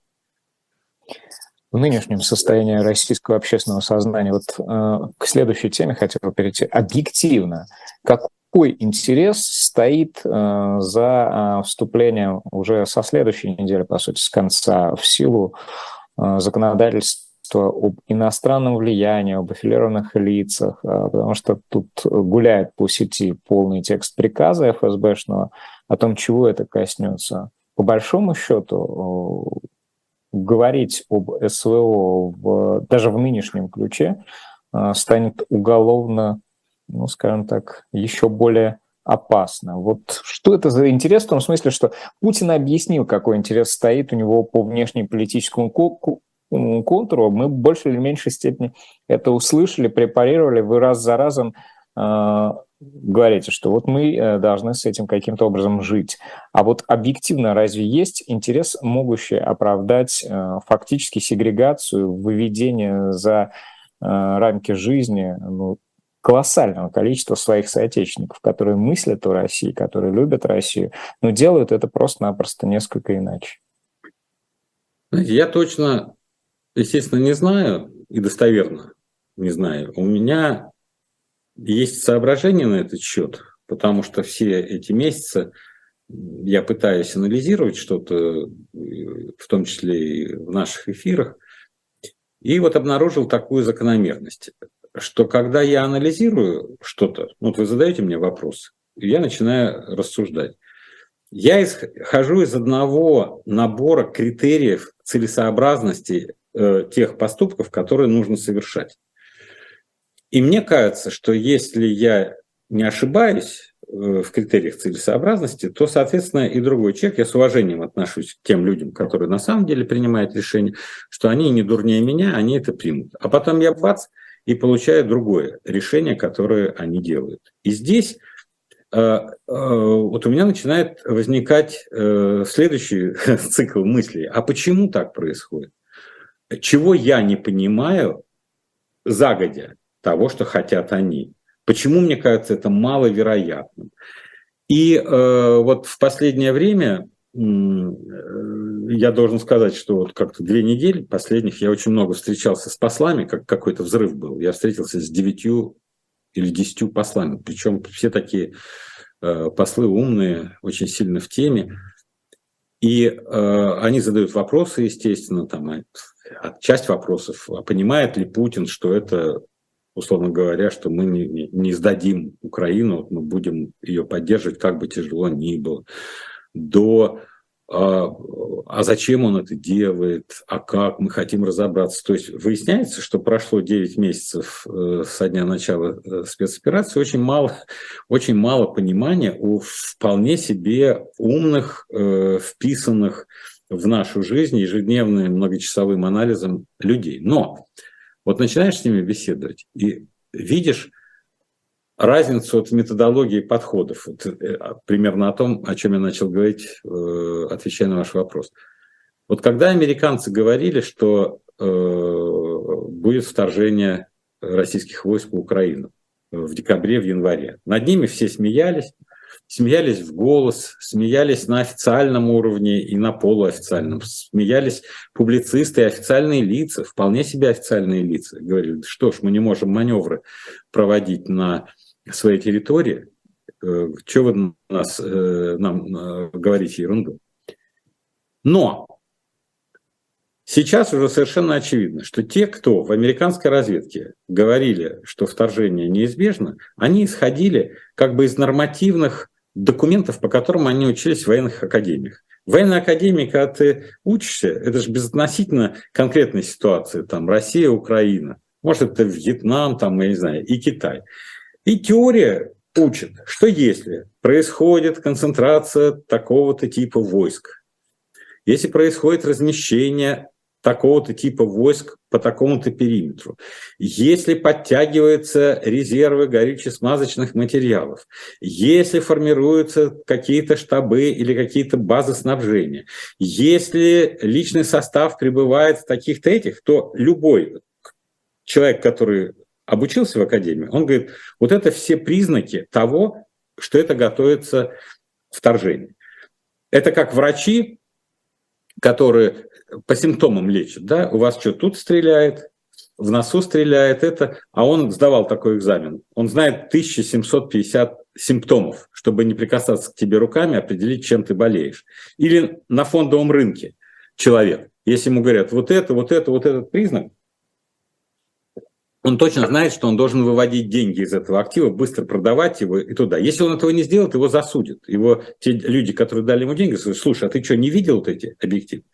В нынешнем состоянии российского общественного сознания, вот э, к следующей теме хотел перейти. Объективно, какой интерес стоит э, за э, вступлением уже со следующей недели, по сути, с конца в силу э, законодательства об иностранном влиянии, об аффилированных лицах, а, потому что тут гуляет по сети полный текст приказа ФСБшного о том, чего это коснется. По большому счету, говорить об СВО в, даже в нынешнем ключе а, станет уголовно, ну, скажем так, еще более опасно. Вот что это за интерес в том смысле, что Путин объяснил, какой интерес стоит у него по внешнеполитическому контуру, мы в большей или меньшей степени это услышали, препарировали, вы раз за разом э, говорите, что вот мы э, должны с этим каким-то образом жить. А вот объективно разве есть интерес, могущий оправдать э, фактически сегрегацию, выведение за э, рамки жизни ну, колоссального количества своих соотечественников, которые мыслят о России, которые любят Россию, но делают это просто-напросто несколько иначе? Я точно естественно, не знаю и достоверно не знаю. У меня есть соображения на этот счет, потому что все эти месяцы я пытаюсь анализировать что-то, в том числе и в наших эфирах, и вот обнаружил такую закономерность, что когда я анализирую что-то, ну, вот вы задаете мне вопрос, и я начинаю рассуждать. Я исхожу из одного набора критериев целесообразности э, тех поступков, которые нужно совершать. И мне кажется, что если я не ошибаюсь э, в критериях целесообразности, то, соответственно, и другой человек, я с уважением отношусь к тем людям, которые на самом деле принимают решение, что они не дурнее меня, они это примут. А потом я бац, и получаю другое решение, которое они делают. И здесь э, вот у меня начинает возникать следующий *laughs* цикл мыслей. А почему так происходит? Чего я не понимаю загодя того, что хотят они. Почему, мне кажется, это маловероятным. И э, вот в последнее время э, я должен сказать, что вот как-то две недели последних я очень много встречался с послами, как какой-то взрыв был. Я встретился с девятью или десятью послами, причем все такие э, послы умные, очень сильно в теме. И э, они задают вопросы, естественно, там, часть вопросов, а понимает ли Путин, что это, условно говоря, что мы не, не сдадим Украину, мы будем ее поддерживать, как бы тяжело ни было, до а, а зачем он это делает, а как, мы хотим разобраться. То есть выясняется, что прошло 9 месяцев э, со дня начала э, спецоперации, очень мало, *laughs* очень мало понимания у вполне себе умных, э, вписанных в нашу жизнь ежедневным многочасовым анализом людей. Но вот начинаешь с ними беседовать и видишь разницу от методологии подходов. Вот, э, примерно о том, о чем я начал говорить, э, отвечая на ваш вопрос. Вот когда американцы говорили, что э, будет вторжение российских войск в Украину в декабре, в январе, над ними все смеялись, смеялись в голос, смеялись на официальном уровне и на полуофициальном, смеялись публицисты и официальные лица, вполне себе официальные лица. Говорили, что ж, мы не можем маневры проводить на своей территории, э, что вы нас, э, нам э, говорите ерунду. Но Сейчас уже совершенно очевидно, что те, кто в американской разведке говорили, что вторжение неизбежно, они исходили как бы из нормативных документов, по которым они учились в военных академиях. В военной академии, когда ты учишься, это же безотносительно конкретной ситуации, там Россия, Украина, может это Вьетнам, там, я не знаю, и Китай. И теория учит, что если происходит концентрация такого-то типа войск, если происходит размещение такого-то типа войск по такому-то периметру. Если подтягиваются резервы горюче-смазочных материалов, если формируются какие-то штабы или какие-то базы снабжения, если личный состав прибывает в таких-то этих, то любой человек, который обучился в академии, он говорит, вот это все признаки того, что это готовится вторжение. Это как врачи, которые по симптомам лечат, да, у вас что, тут стреляет, в носу стреляет это, а он сдавал такой экзамен. Он знает 1750 симптомов, чтобы не прикасаться к тебе руками, определить, чем ты болеешь. Или на фондовом рынке человек, если ему говорят, вот это, вот это, вот этот признак, он точно знает, что он должен выводить деньги из этого актива, быстро продавать его и туда. Если он этого не сделает, его засудят. Его те люди, которые дали ему деньги, скажут, слушай, а ты что, не видел вот эти объективы?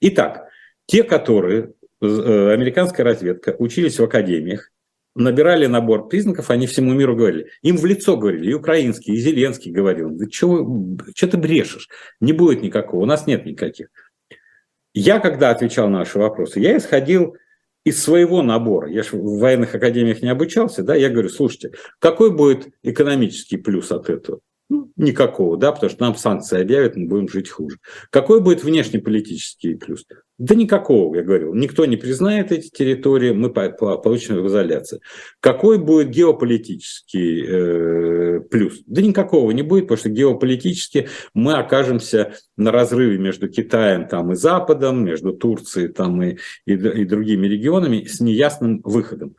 Итак, те, которые, э, американская разведка, учились в академиях, набирали набор признаков, они всему миру говорили. Им в лицо говорили, и украинский, и Зеленский говорил, да что, что ты брешешь? Не будет никакого, у нас нет никаких. Я, когда отвечал на ваши вопросы, я исходил из своего набора, я же в военных академиях не обучался, да, я говорю, слушайте, какой будет экономический плюс от этого? Ну, никакого, да, потому что нам санкции объявят, мы будем жить хуже. Какой будет внешнеполитический плюс? Да никакого, я говорил. Никто не признает эти территории, мы получим в изоляции. Какой будет геополитический э, плюс? Да никакого не будет, потому что геополитически мы окажемся на разрыве между Китаем там, и Западом, между Турцией там, и, и, и другими регионами с неясным выходом.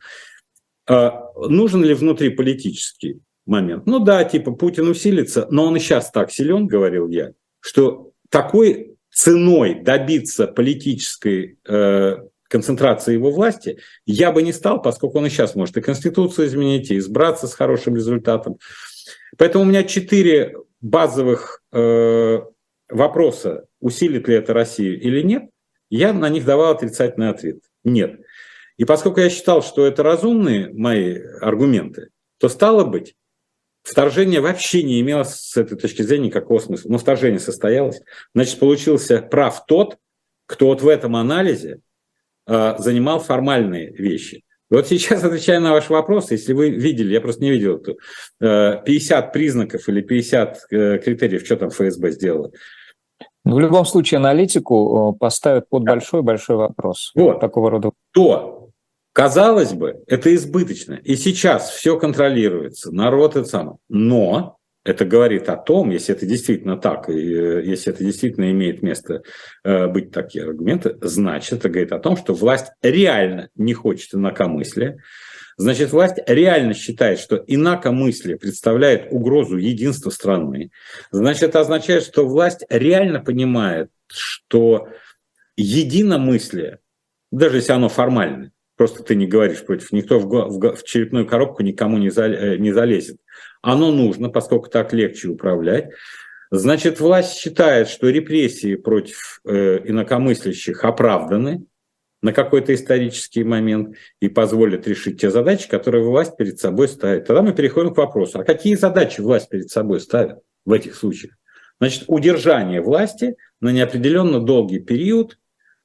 А нужен ли внутриполитический момент? Ну да, типа Путин усилится, но он и сейчас так силен, говорил я, что такой ценой добиться политической э, концентрации его власти, я бы не стал, поскольку он и сейчас может и Конституцию изменить, и избраться с хорошим результатом. Поэтому у меня четыре базовых э, вопроса, усилит ли это Россию или нет, я на них давал отрицательный ответ. Нет. И поскольку я считал, что это разумные мои аргументы, то стало быть, Вторжение вообще не имело с этой точки зрения никакого смысла. Но вторжение состоялось. Значит, получился прав тот, кто вот в этом анализе э, занимал формальные вещи. Вот сейчас, *laughs* отвечая на ваш вопрос, если вы видели, я просто не видел эту, э, 50 признаков или 50 э, критериев, что там ФСБ сделало. Ну, в любом случае аналитику поставят под большой-большой вопрос. Вот. Такого рода. То Казалось бы, это избыточно. И сейчас все контролируется, народ это самое. Но это говорит о том, если это действительно так, и э, если это действительно имеет место э, быть такие аргументы, значит, это говорит о том, что власть реально не хочет инакомыслия, Значит, власть реально считает, что инакомыслие представляет угрозу единства страны. Значит, это означает, что власть реально понимает, что единомыслие, даже если оно формальное, Просто ты не говоришь против. Никто в, в, в черепную коробку никому не, за, э, не залезет. Оно нужно, поскольку так легче управлять. Значит, власть считает, что репрессии против э, инакомыслящих оправданы на какой-то исторический момент и позволят решить те задачи, которые власть перед собой ставит. Тогда мы переходим к вопросу, а какие задачи власть перед собой ставит в этих случаях? Значит, удержание власти на неопределенно долгий период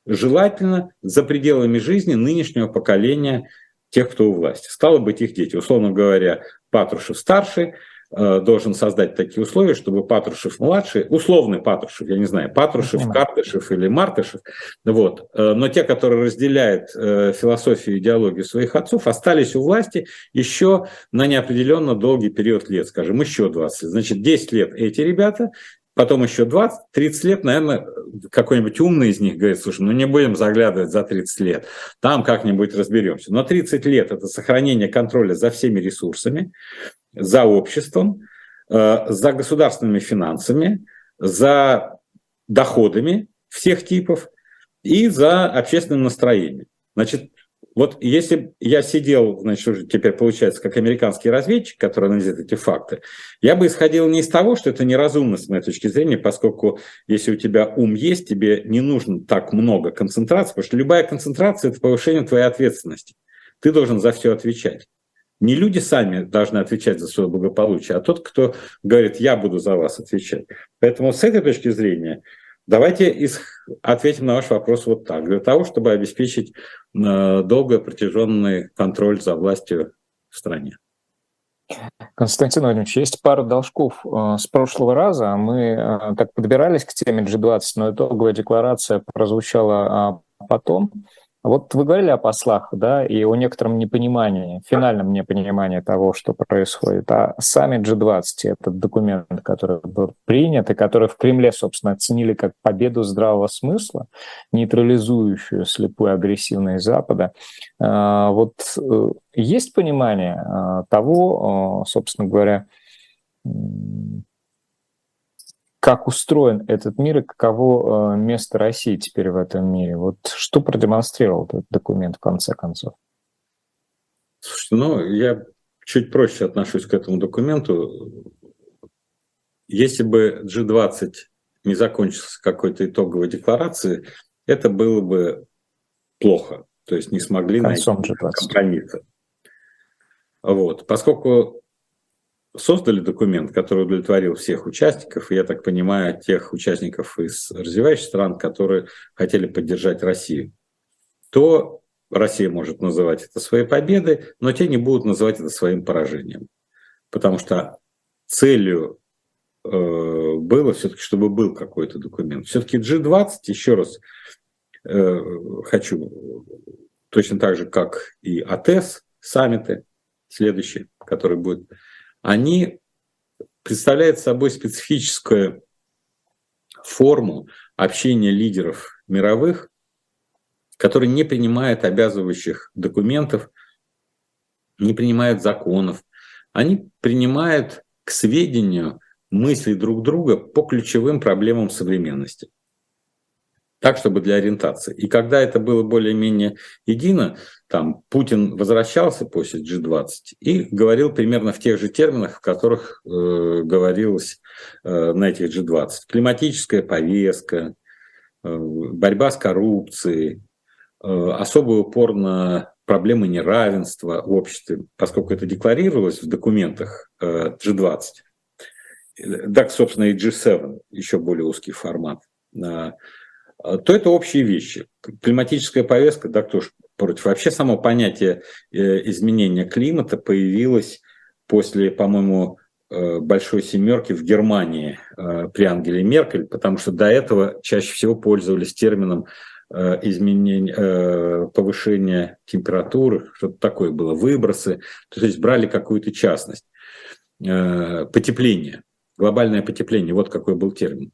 желательно за пределами жизни нынешнего поколения тех, кто у власти. Стало быть, их дети. Условно говоря, Патрушев старший э, должен создать такие условия, чтобы Патрушев младший, условный Патрушев, я не знаю, Патрушев, Картышев или Мартышев, вот, э, но те, которые разделяют э, философию и идеологию своих отцов, остались у власти еще на неопределенно долгий период лет, скажем, еще 20 лет. Значит, 10 лет эти ребята, потом еще 20-30 лет, наверное, какой-нибудь умный из них говорит, слушай, ну не будем заглядывать за 30 лет, там как-нибудь разберемся. Но 30 лет – это сохранение контроля за всеми ресурсами, за обществом, э, за государственными финансами, за доходами всех типов. и за общественным настроением. Значит, вот если я сидел, значит, уже теперь получается, как американский разведчик, который анализирует эти факты, я бы исходил не из того, что это неразумно с моей точки зрения, поскольку если у тебя ум есть, тебе не нужно так много концентрации, потому что любая концентрация – это повышение твоей ответственности. Ты должен за все отвечать. Не люди сами должны отвечать за свое благополучие, а тот, кто говорит, я буду за вас отвечать. Поэтому с этой точки зрения давайте ответим на ваш вопрос вот так. Для того, чтобы обеспечить э, долго протяженный контроль за властью в стране. Константин Владимирович, есть пара должков э, с прошлого раза. Мы э, так подбирались к теме G20, но итоговая декларация прозвучала а, потом. Вот вы говорили о послах, да, и о некотором непонимании, финальном непонимании того, что происходит. А сами G20, этот документ, который был принят, и который в Кремле, собственно, оценили как победу здравого смысла, нейтрализующую слепую агрессивность Запада, а, вот э, есть понимание а, того, а, собственно говоря, как устроен этот мир и каково э, место России теперь в этом мире. Вот что продемонстрировал этот документ в конце концов? Слушайте, ну, я чуть проще отношусь к этому документу. Если бы G20 не закончился какой-то итоговой декларацией, это было бы плохо. То есть не смогли Концом найти компромисса. Вот. Поскольку создали документ, который удовлетворил всех участников, и, я так понимаю, тех участников из развивающих стран, которые хотели поддержать Россию, то Россия может называть это своей победой, но те не будут называть это своим поражением. Потому что целью э, было все-таки, чтобы был какой-то документ. Все-таки G20, еще раз э, хочу, точно так же, как и АТЭС, саммиты, следующий, который будет они представляют собой специфическую форму общения лидеров мировых, которые не принимают обязывающих документов, не принимают законов. Они принимают к сведению мысли друг друга по ключевым проблемам современности так, чтобы для ориентации. И когда это было более-менее едино, там Путин возвращался после G20 и говорил примерно в тех же терминах, в которых э, говорилось э, на этих G20. Климатическая повестка, э, борьба с коррупцией, э, особый упор на проблемы неравенства в обществе, поскольку это декларировалось в документах э, G20. Так, собственно, и G7, еще более узкий формат. А, то это общие вещи. Климатическая повестка, да кто ж против. Вообще само понятие э, изменения климата появилось после, по-моему, э, большой семерки в Германии э, при Ангеле Меркель, потому что до этого чаще всего пользовались термином изменения, повышения температуры, что-то такое было, выбросы, то есть брали какую-то частность. Потепление, глобальное потепление, вот какой был термин.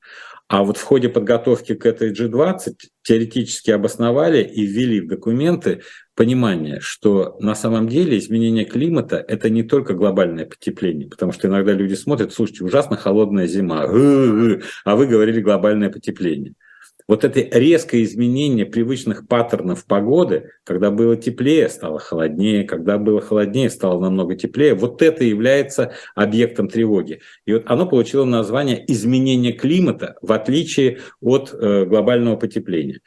А вот в ходе подготовки к этой G20 теоретически обосновали и ввели в документы понимание, что на самом деле изменение климата – это не только глобальное потепление, потому что иногда люди смотрят, слушайте, ужасно холодная зима, а вы говорили глобальное потепление – вот это резкое изменение привычных паттернов погоды, когда было теплее, стало холоднее, когда было холоднее, стало намного теплее, вот это является объектом тревоги. И вот оно получило название изменение климата, в отличие от э, глобального потепления.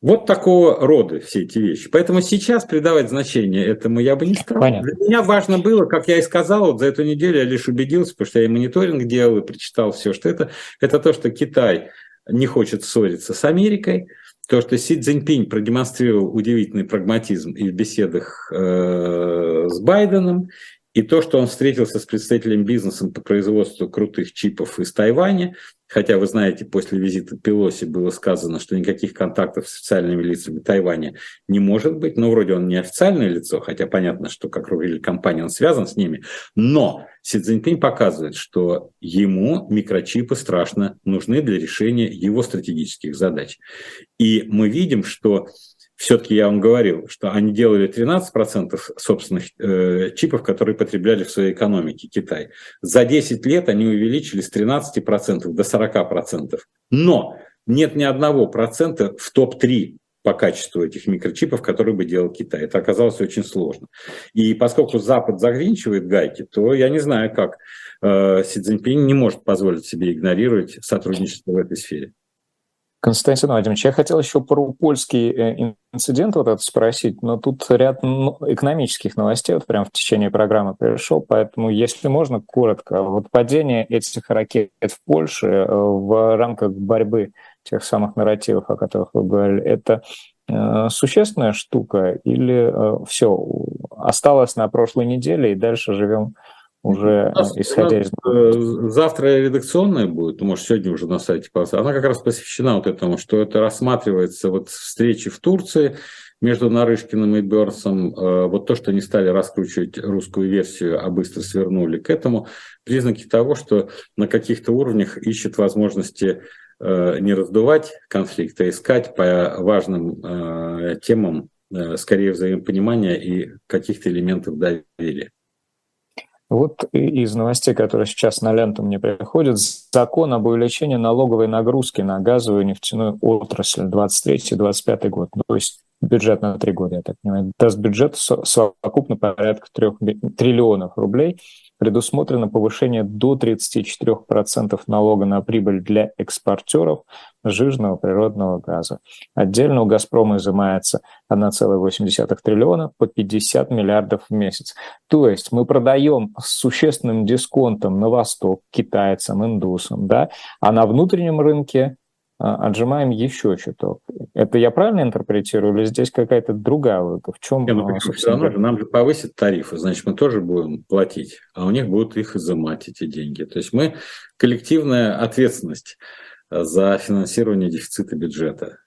Вот такого рода все эти вещи. Поэтому сейчас придавать значение этому я бы не стал. Понятно. Для меня важно было, как я и сказал, вот за эту неделю я лишь убедился, потому что я и мониторинг делал, и прочитал все, что это, это то, что Китай не хочет ссориться с Америкой. То, что Си Цзиньпинь продемонстрировал удивительный прагматизм и в беседах э, с Байденом, и то, что он встретился с представителем бизнеса по производству крутых чипов из Тайваня, хотя, вы знаете, после визита Пелоси было сказано, что никаких контактов с официальными лицами Тайваня не может быть. Ну, вроде он не официальное лицо, хотя понятно, что как руководитель компании он связан с ними. Но Си Цзиньпинь показывает, что ему микрочипы страшно нужны для решения его стратегических задач. И мы видим, что все-таки я вам говорил, что они делали 13% собственных э, чипов, которые потребляли в своей экономике Китай. За 10 лет они увеличили с 13% до 40%. Но нет ни одного процента в топ-3 по качеству этих микрочипов, которые бы делал Китай. Это оказалось очень сложно. И поскольку Запад завинчивает гайки, то я не знаю, как э, Си Цзиньпинь не может позволить себе игнорировать сотрудничество в этой сфере. Константин Владимирович, я хотел еще про польский э, инцидент вот это спросить, но тут ряд экономических новостей вот прямо в течение программы пришел, поэтому, если можно, коротко. Вот падение этих ракет в Польше э, в рамках борьбы тех самых нарративов, о которых вы говорили, это э, существенная штука или все осталось на прошлой неделе и дальше живем уже нас, исходя из... Э, завтра редакционная будет, ну, может, сегодня уже на сайте она как раз посвящена вот этому, что это рассматривается вот встречи в Турции между Нарышкиным и Берсом, э, вот то, что они стали раскручивать русскую версию, а быстро свернули к этому, признаки того, что на каких-то уровнях ищет возможности э, не раздувать конфликт, а искать по важным темам скорее взаимопонимания и каких-то элементов доверия. Вот из новостей, которые сейчас на ленту мне приходят, закон об увеличении налоговой нагрузки на газовую и нефтяную отрасль 23-25 год, то есть бюджет на три года, я так понимаю, даст бюджет совокупно порядка 3 триллионов рублей – предусмотрено повышение до 34% налога на прибыль для экспортеров жирного природного газа. Отдельно у «Газпрома» изымается 1,8 триллиона по 50 миллиардов в месяц. То есть мы продаем с существенным дисконтом на восток китайцам, индусам, да, а на внутреннем рынке отжимаем еще чуток. Это я правильно интерпретирую, или здесь какая-то другая логика? В чем, Не, ну, все равно же нам же повысят тарифы, значит, мы тоже будем платить, а у них будут их изымать, эти деньги. То есть мы коллективная ответственность за финансирование дефицита бюджета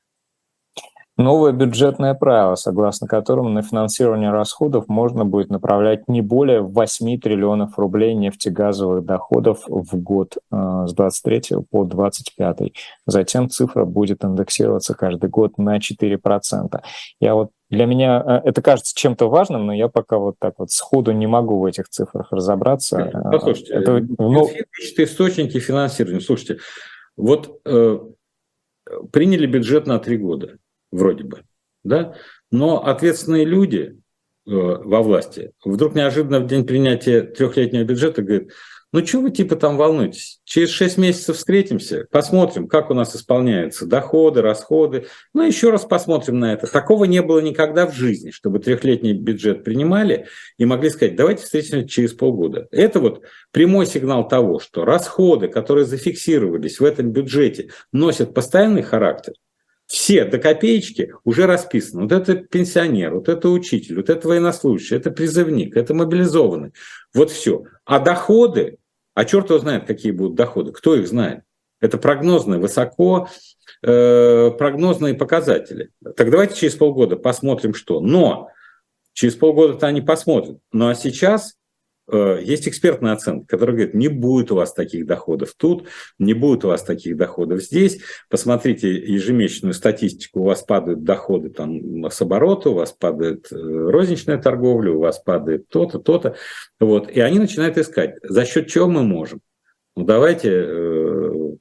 новое бюджетное правило, согласно которому на финансирование расходов можно будет направлять не более 8 триллионов рублей нефтегазовых доходов в год э, с 23 по 25. Затем цифра будет индексироваться каждый год на 4%. Я вот для меня э, это кажется чем-то важным, но я пока вот так вот сходу не могу в этих цифрах разобраться. Э, послушайте, это, ну... источники финансирования. Слушайте, вот э, приняли бюджет на три года вроде бы, да, но ответственные люди э, во власти вдруг неожиданно в день принятия трехлетнего бюджета говорят, ну, что вы типа там волнуетесь? Через 6 месяцев встретимся, посмотрим, как у нас исполняются доходы, расходы. Ну, еще раз посмотрим на это. Такого не было никогда в жизни, чтобы трехлетний бюджет принимали и могли сказать, давайте встретимся через полгода. Это вот прямой сигнал того, что расходы, которые зафиксировались в этом бюджете, носят постоянный характер, все до копеечки уже расписаны. Вот это пенсионер, вот это учитель, вот это военнослужащий, это призывник, это мобилизованный. Вот все. А доходы, а черт его знает, какие будут доходы, кто их знает? Это прогнозные, высоко э, прогнозные показатели. Так давайте через полгода посмотрим, что. Но через полгода-то они посмотрят. Ну а сейчас есть экспертная оценка, которая говорит, не будет у вас таких доходов тут, не будет у вас таких доходов здесь. Посмотрите ежемесячную статистику, у вас падают доходы там, с оборота, у вас падает э, розничная торговля, у вас падает то-то, то-то. Вот. И они начинают искать, за счет чего мы можем. Ну, давайте э,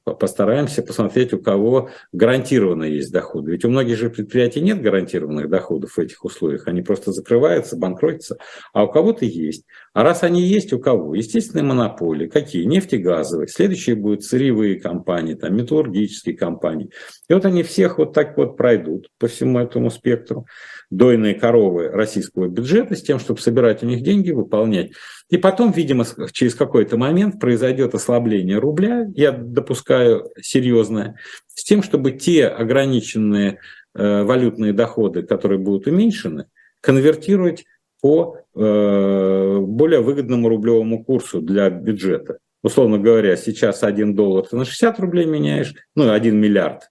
постараемся посмотреть, у кого гарантированно есть доходы. Ведь у многих же предприятий нет гарантированных доходов в этих условиях. Они просто закрываются, банкротятся. А у кого-то есть. А раз они есть, у кого? Естественные монополии. Какие? Нефтегазовые. Следующие будут сырьевые компании, там, металлургические компании. И вот они всех вот так вот пройдут по всему этому спектру. Дойные коровы российского бюджета с тем, чтобы собирать у них деньги, выполнять и потом, видимо, через какой-то момент произойдет ослабление рубля, я допускаю серьезное, с тем, чтобы те ограниченные э, валютные доходы, которые будут уменьшены, конвертировать по э, более выгодному рублевому курсу для бюджета. Условно говоря, сейчас 1 доллар ты на 60 рублей меняешь, ну, 1 миллиард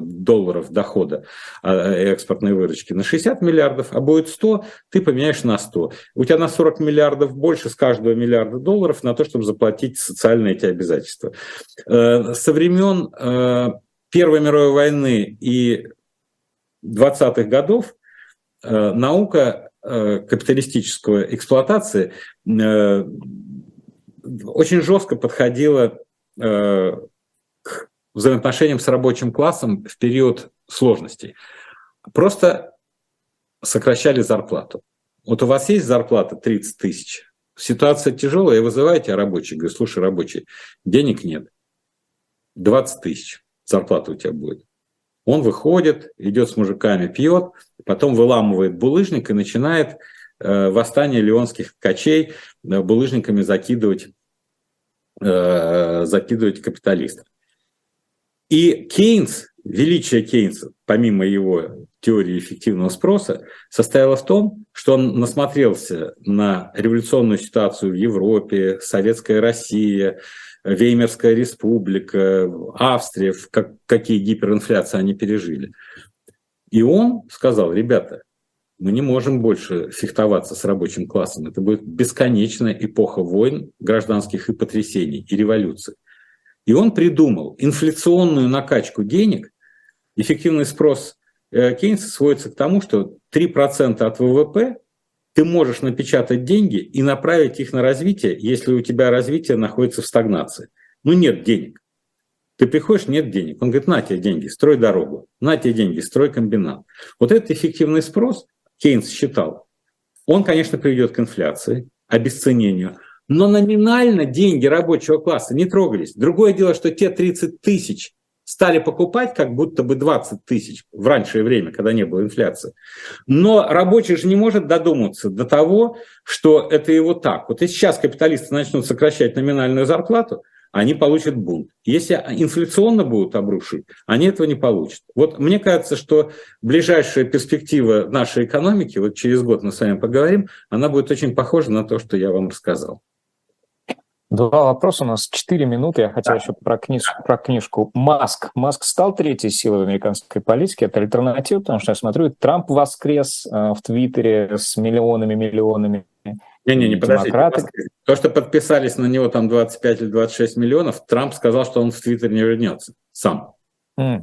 долларов дохода а, экспортной выручки на 60 миллиардов, а будет 100, ты поменяешь на 100. У тебя на 40 миллиардов больше с каждого миллиарда долларов на то, чтобы заплатить социальные эти обязательства. Э, со времен э, Первой мировой войны и 20-х годов наука капиталистической эксплуатации очень жестко подходила взаимоотношениям с рабочим классом в период сложностей. Просто сокращали зарплату. Вот у вас есть зарплата 30 тысяч, ситуация тяжелая, и вызываете рабочий, говорю, слушай, рабочий, денег нет, 20 тысяч зарплата у тебя будет. Он выходит, идет с мужиками, пьет, потом выламывает булыжник и начинает э, восстание леонских качей э, булыжниками закидывать, э, закидывать капиталистов. И Кейнс, величие Кейнса, помимо его теории эффективного спроса, состояло в том, что он насмотрелся на революционную ситуацию в Европе, Советская Россия, Веймерская республика, Австрия, как, какие гиперинфляции они пережили. И он сказал, ребята, мы не можем больше фехтоваться с рабочим классом. Это будет бесконечная эпоха войн, гражданских и потрясений, и революций. И он придумал инфляционную накачку денег, эффективный спрос э, Кейнса сводится к тому, что 3% от ВВП ты можешь напечатать деньги и направить их на развитие, если у тебя развитие находится в стагнации. Ну, нет денег. Ты приходишь, нет денег. Он говорит, на тебе деньги, строй дорогу. На тебе деньги, строй комбинат. Вот этот эффективный спрос, Кейнс считал, он, конечно, приведет к инфляции, обесценению, но номинально деньги рабочего класса не трогались. Другое дело, что те 30 тысяч стали покупать как будто бы 20 тысяч в раннее время, когда не было инфляции. Но рабочий же не может додуматься до того, что это его так. Вот если сейчас капиталисты начнут сокращать номинальную зарплату, они получат бунт. Если инфляционно будут обрушивать, они этого не получат. Вот мне кажется, что ближайшая перспектива нашей экономики, вот через год мы с вами поговорим, она будет очень похожа на то, что я вам рассказал. Два вопроса, у нас четыре минуты. Я хотел да. еще про, книж, про книжку. Маск. Маск стал третьей силой в американской политике. Это альтернатива, потому что я смотрю, Трамп воскрес э, в Твиттере с миллионами, миллионами не-не, не, подождите. То, что подписались на него там 25 или 26 миллионов, Трамп сказал, что он в Твиттер не вернется сам. Mm.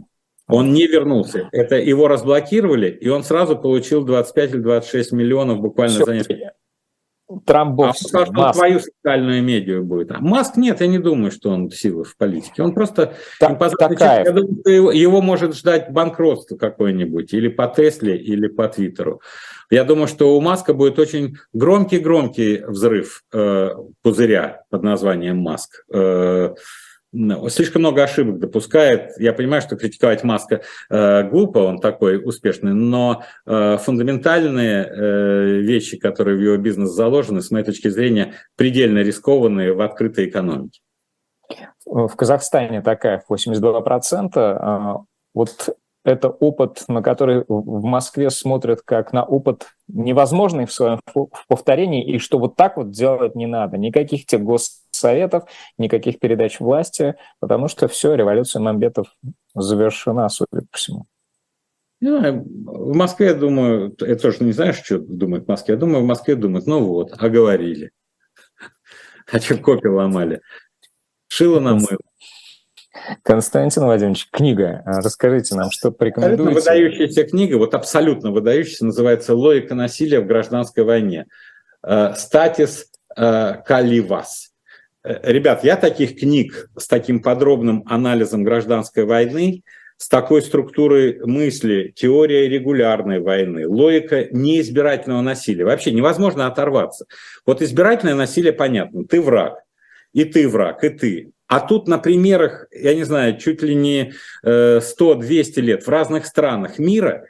Он не вернулся. Это его разблокировали, и он сразу получил 25 или 26 миллионов буквально Все. за несколько Трамп а он сказал, что он твою социальную медиа будет. А Маск нет, я не думаю, что он сила в политике. Он просто так, такая. Я думаю, что его, его может ждать банкротство какое-нибудь, или по Тесле, или по Твиттеру. Я думаю, что у Маска будет очень громкий-громкий взрыв э, пузыря под названием Маск. Э, слишком много ошибок допускает. Я понимаю, что критиковать Маска э, глупо, он такой успешный, но э, фундаментальные э, вещи, которые в его бизнес заложены, с моей точки зрения, предельно рискованные в открытой экономике. В Казахстане такая 82%. А, вот это опыт, на который в Москве смотрят как на опыт невозможный в своем повторении, и что вот так вот делать не надо. Никаких тех госсоветов, никаких передач власти, потому что все, революция Мамбетов завершена, судя по всему. Ну, в Москве, я думаю, я тоже не знаю, что думают в Москве. Я думаю, в Москве думают, ну вот, оговорили. *laughs* А что копи ломали? Шило на мыло. Константин Владимирович, книга. А, расскажите нам, что порекомендуете? Абсолютно выдающаяся книга, вот абсолютно выдающаяся, называется «Логика насилия в гражданской войне». Э, Статис э, Каливас. Э, ребят, я таких книг с таким подробным анализом гражданской войны, с такой структурой мысли, теория регулярной войны, логика неизбирательного насилия. Вообще невозможно оторваться. Вот избирательное насилие понятно. Ты враг, и ты враг, и ты. А тут на примерах, я не знаю, чуть ли не 100-200 лет в разных странах мира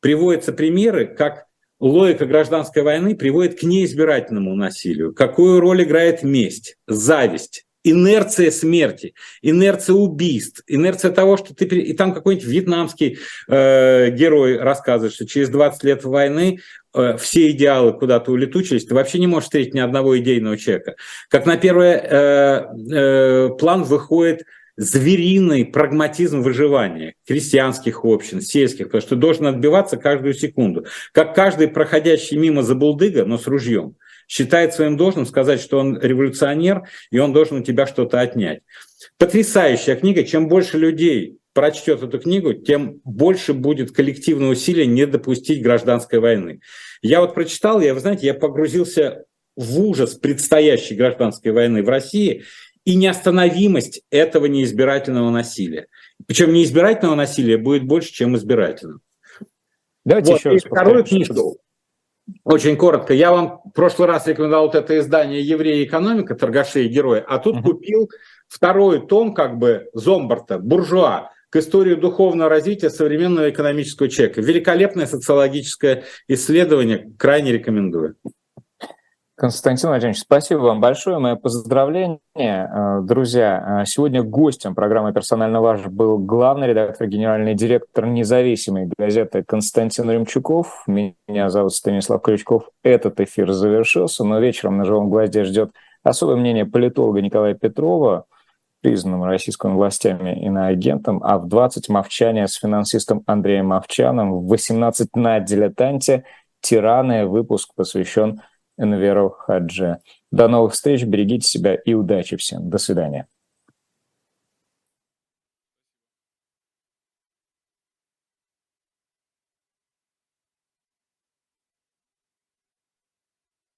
приводятся примеры, как логика гражданской войны приводит к неизбирательному насилию. Какую роль играет месть, зависть, инерция смерти, инерция убийств, инерция того, что ты... И там какой-нибудь вьетнамский э, герой рассказывает, что через 20 лет войны э, все идеалы куда-то улетучились, ты вообще не можешь встретить ни одного идейного человека. Как на первый э, э, план выходит звериный прагматизм выживания крестьянских общин, сельских, потому что ты должен отбиваться каждую секунду. Как каждый проходящий мимо забулдыга, но с ружьем считает своим должным сказать, что он революционер, и он должен у тебя что-то отнять. Потрясающая книга. Чем больше людей прочтет эту книгу, тем больше будет коллективное усилие не допустить гражданской войны. Я вот прочитал, я, вы знаете, я погрузился в ужас предстоящей гражданской войны в России и неостановимость этого неизбирательного насилия. Причем неизбирательного насилия будет больше, чем избирательного. Давайте вот, еще раз вторую книжку. Очень коротко. Я вам в прошлый раз рекомендовал вот это издание «Евреи экономика. Торгаши и герои», а тут uh-huh. купил второй том как бы Зомбарта «Буржуа» к истории духовного развития современного экономического человека. Великолепное социологическое исследование, крайне рекомендую. Константин Владимирович, спасибо вам большое. Мое поздравление. Э, друзья, э, сегодня гостем программы «Персонально ваш» был главный редактор, генеральный директор независимой газеты Константин Ремчуков. Меня зовут Станислав Крючков. Этот эфир завершился, но вечером на «Живом гвозде» ждет особое мнение политолога Николая Петрова, признанным российскими властями иноагентом, а в 20 мовчания с финансистом Андреем Мовчаном, в 18 на «Дилетанте» тираны выпуск посвящен Энверу Хадже. До новых встреч, берегите себя и удачи всем. До свидания.